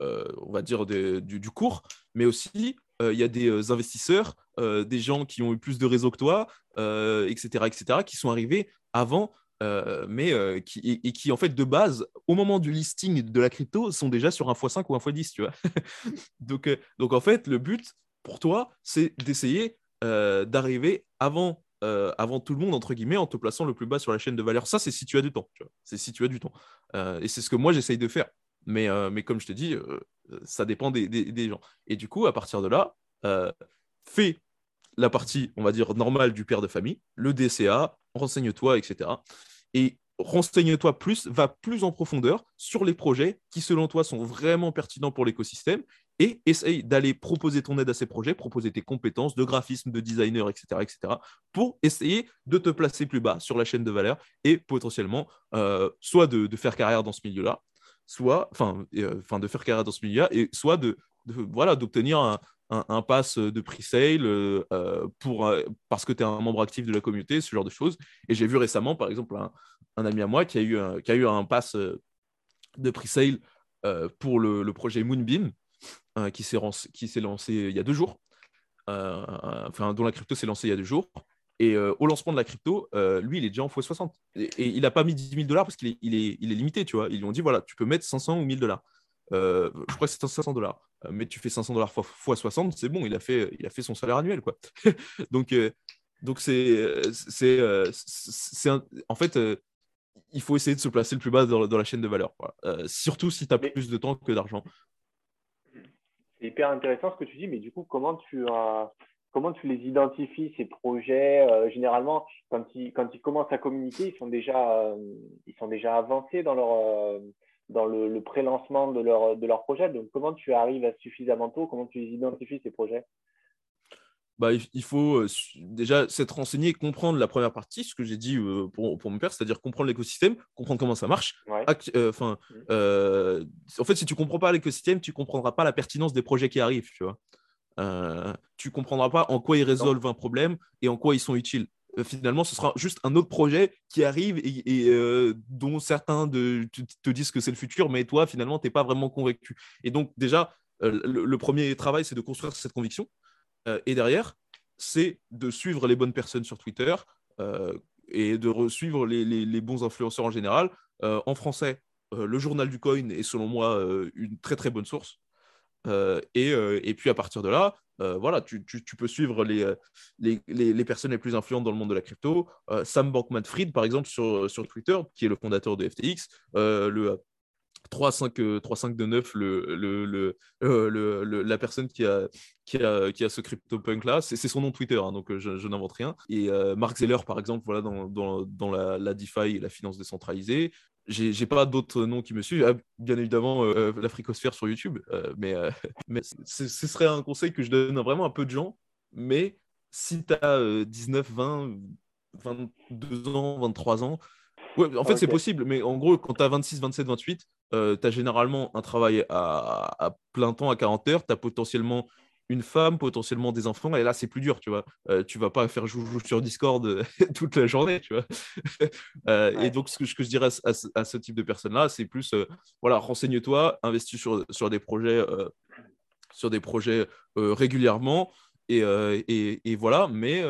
on va dire, du, cours, mais aussi il y a des investisseurs, des gens qui ont eu plus de réseau que toi, etc., etc., qui sont arrivés avant mais qui, et, qui, en fait, de base, au moment du listing de la crypto, sont déjà sur un x5 ou un x10, tu vois. donc, donc, en fait, le but pour toi, c'est d'essayer d'arriver avant, avant tout le monde, entre guillemets, en te plaçant le plus bas sur la chaîne de valeur. Ça, c'est si tu as du temps, C'est si tu as du temps. et c'est ce que moi, j'essaye de faire. Mais, mais comme je te dis, ça dépend des, des, gens. Et du coup, à partir de là, fais la partie, on va dire, normale du père de famille, le DCA, renseigne-toi, etc. Et renseigne-toi plus, va plus en profondeur sur les projets qui, selon toi, sont vraiment pertinents pour l'écosystème et essaye d'aller proposer ton aide à ces projets, proposer tes compétences de graphisme, de designer, etc., etc., pour essayer de te placer plus bas sur la chaîne de valeur et potentiellement euh, soit de, faire carrière dans ce milieu-là, soit, enfin, euh, de faire carrière dans ce milieu-là, et soit de, voilà, d'obtenir un, un, pass de pre-sale euh, pour, parce que tu es un membre actif de la communauté, ce genre de choses. Et j'ai vu récemment, par exemple, un, ami à moi qui a eu un, qui pass de pre-sale pour le, projet Moonbeam, qui s'est lancé il y a deux jours, enfin, dont la crypto s'est lancée il y a deux jours. Et au lancement de la crypto, lui, il est déjà en x60. Et, il n'a pas mis 10 000 dollars parce qu'il est, il est, il est, limité, tu vois. Ils lui ont dit, voilà, tu peux mettre 500 ou 1000 dollars. Euh, je crois que c'est 500 dollars. Euh, mais tu fais 500 dollars x, 60, c'est bon, il a, fait, il a fait son salaire annuel. Quoi. donc, euh, donc c'est, c'est, c'est en fait, il faut essayer de se placer le plus bas dans, la chaîne de valeur. surtout si tu as plus de temps que d'argent. C'est hyper intéressant ce que tu dis, mais du coup, comment tu, tu les identifies, ces projets Généralement, quand ils, commencent à communiquer, ils sont déjà, déjà avancés dans le, pré-lancement de leur, de leur projet. Donc, comment tu arrives à suffisamment tôt? Comment tu identifies ces projets? Bah, il faut euh, déjà s'être renseigné, comprendre la première partie, ce que j'ai dit euh, pour, pour, mon père, c'est-à-dire comprendre l'écosystème, comprendre comment ça marche. Euh, enfin, mmh. en fait, si tu comprends pas l'écosystème, tu comprendras pas la pertinence des projets qui arrivent. Tu vois, tu comprendras pas en quoi ils résolvent un problème et en quoi ils sont utiles. Finalement, ce sera juste un autre projet qui arrive et, dont certains de, te, disent que c'est le futur, mais toi, finalement, tu n'es pas vraiment convaincu. Et donc, déjà, le, premier travail, c'est de construire cette conviction. Et derrière, c'est de suivre les bonnes personnes sur Twitter et de suivre les, bons influenceurs en général. en français, le journal du coin est selon moi une très très bonne source. Et, puis à partir de là, euh, voilà, tu, peux suivre euh, les, personnes les plus influentes dans le monde de la crypto. Euh, Sam Bankman-Fried, par exemple, sur, Twitter, qui est le fondateur de FTX, 3529, le, le, le, la personne qui a, qui a, qui a ce CryptoPunk là, c'est son nom Twitter, hein, donc je, n'invente rien. Et Mark Zeller, par exemple, voilà, dans, dans, dans la, la, DeFi et la finance décentralisée j'ai pas d'autres noms qui me suivent. Ah, bien évidemment, euh, l'Africosphère sur YouTube. Euh, mais, euh, mais ce serait un conseil que je donne vraiment à peu de gens. Mais si tu as 19, 20, 22 ans, 23 ans, ouais, en fait, c'est possible. Mais en gros, quand tu as 26, 27, 28, tu as généralement un travail à, à, plein temps, à 40 heures. Tu as potentiellement une femme, potentiellement des enfants, et là c'est plus dur, tu vois. Euh, tu vas pas faire joujou sur Discord euh, toute la journée, tu vois. Euh, et donc ce que, je dirais à, ce type de personnes-là, c'est plus, voilà, renseigne-toi, investis sur, sur des projets, sur des projets régulièrement, et, et, voilà, mais,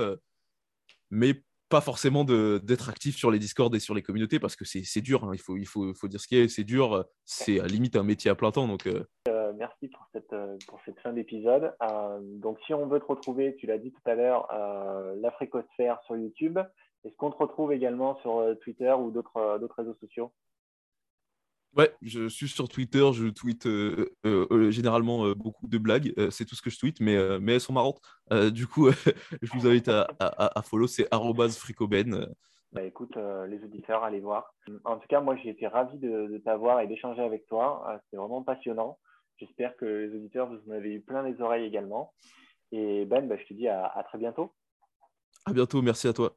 mais pas forcément d'être actif sur les Discord et sur les communautés parce que c'est dur, hein. il, faut, il faut, dire ce qui est, c'est dur, c'est à limite un métier à plein temps. Donc, merci pour cette, euh, pour cette fin d'épisode. Euh, donc, si on veut te retrouver, tu l'as dit tout à l'heure, euh, l'Africosphère sur YouTube. Est-ce qu'on te retrouve également sur Twitter ou d'autres réseaux sociaux? Ouais, je suis sur Twitter, je tweete généralement beaucoup de blagues, c'est tout ce que je tweete, mais, mais elles sont marrantes. du coup, je vous invite à, à, follow, c'est fricoben. Bah, écoute, les auditeurs, allez voir. En tout cas, moi, j'ai été ravi de, de t'avoir et d'échanger avec toi. C'est vraiment passionnant. J'espère que les auditeurs, vous en avez eu plein les oreilles également. Et Ben, bah, je te dis à, à très bientôt. À bientôt, merci à toi.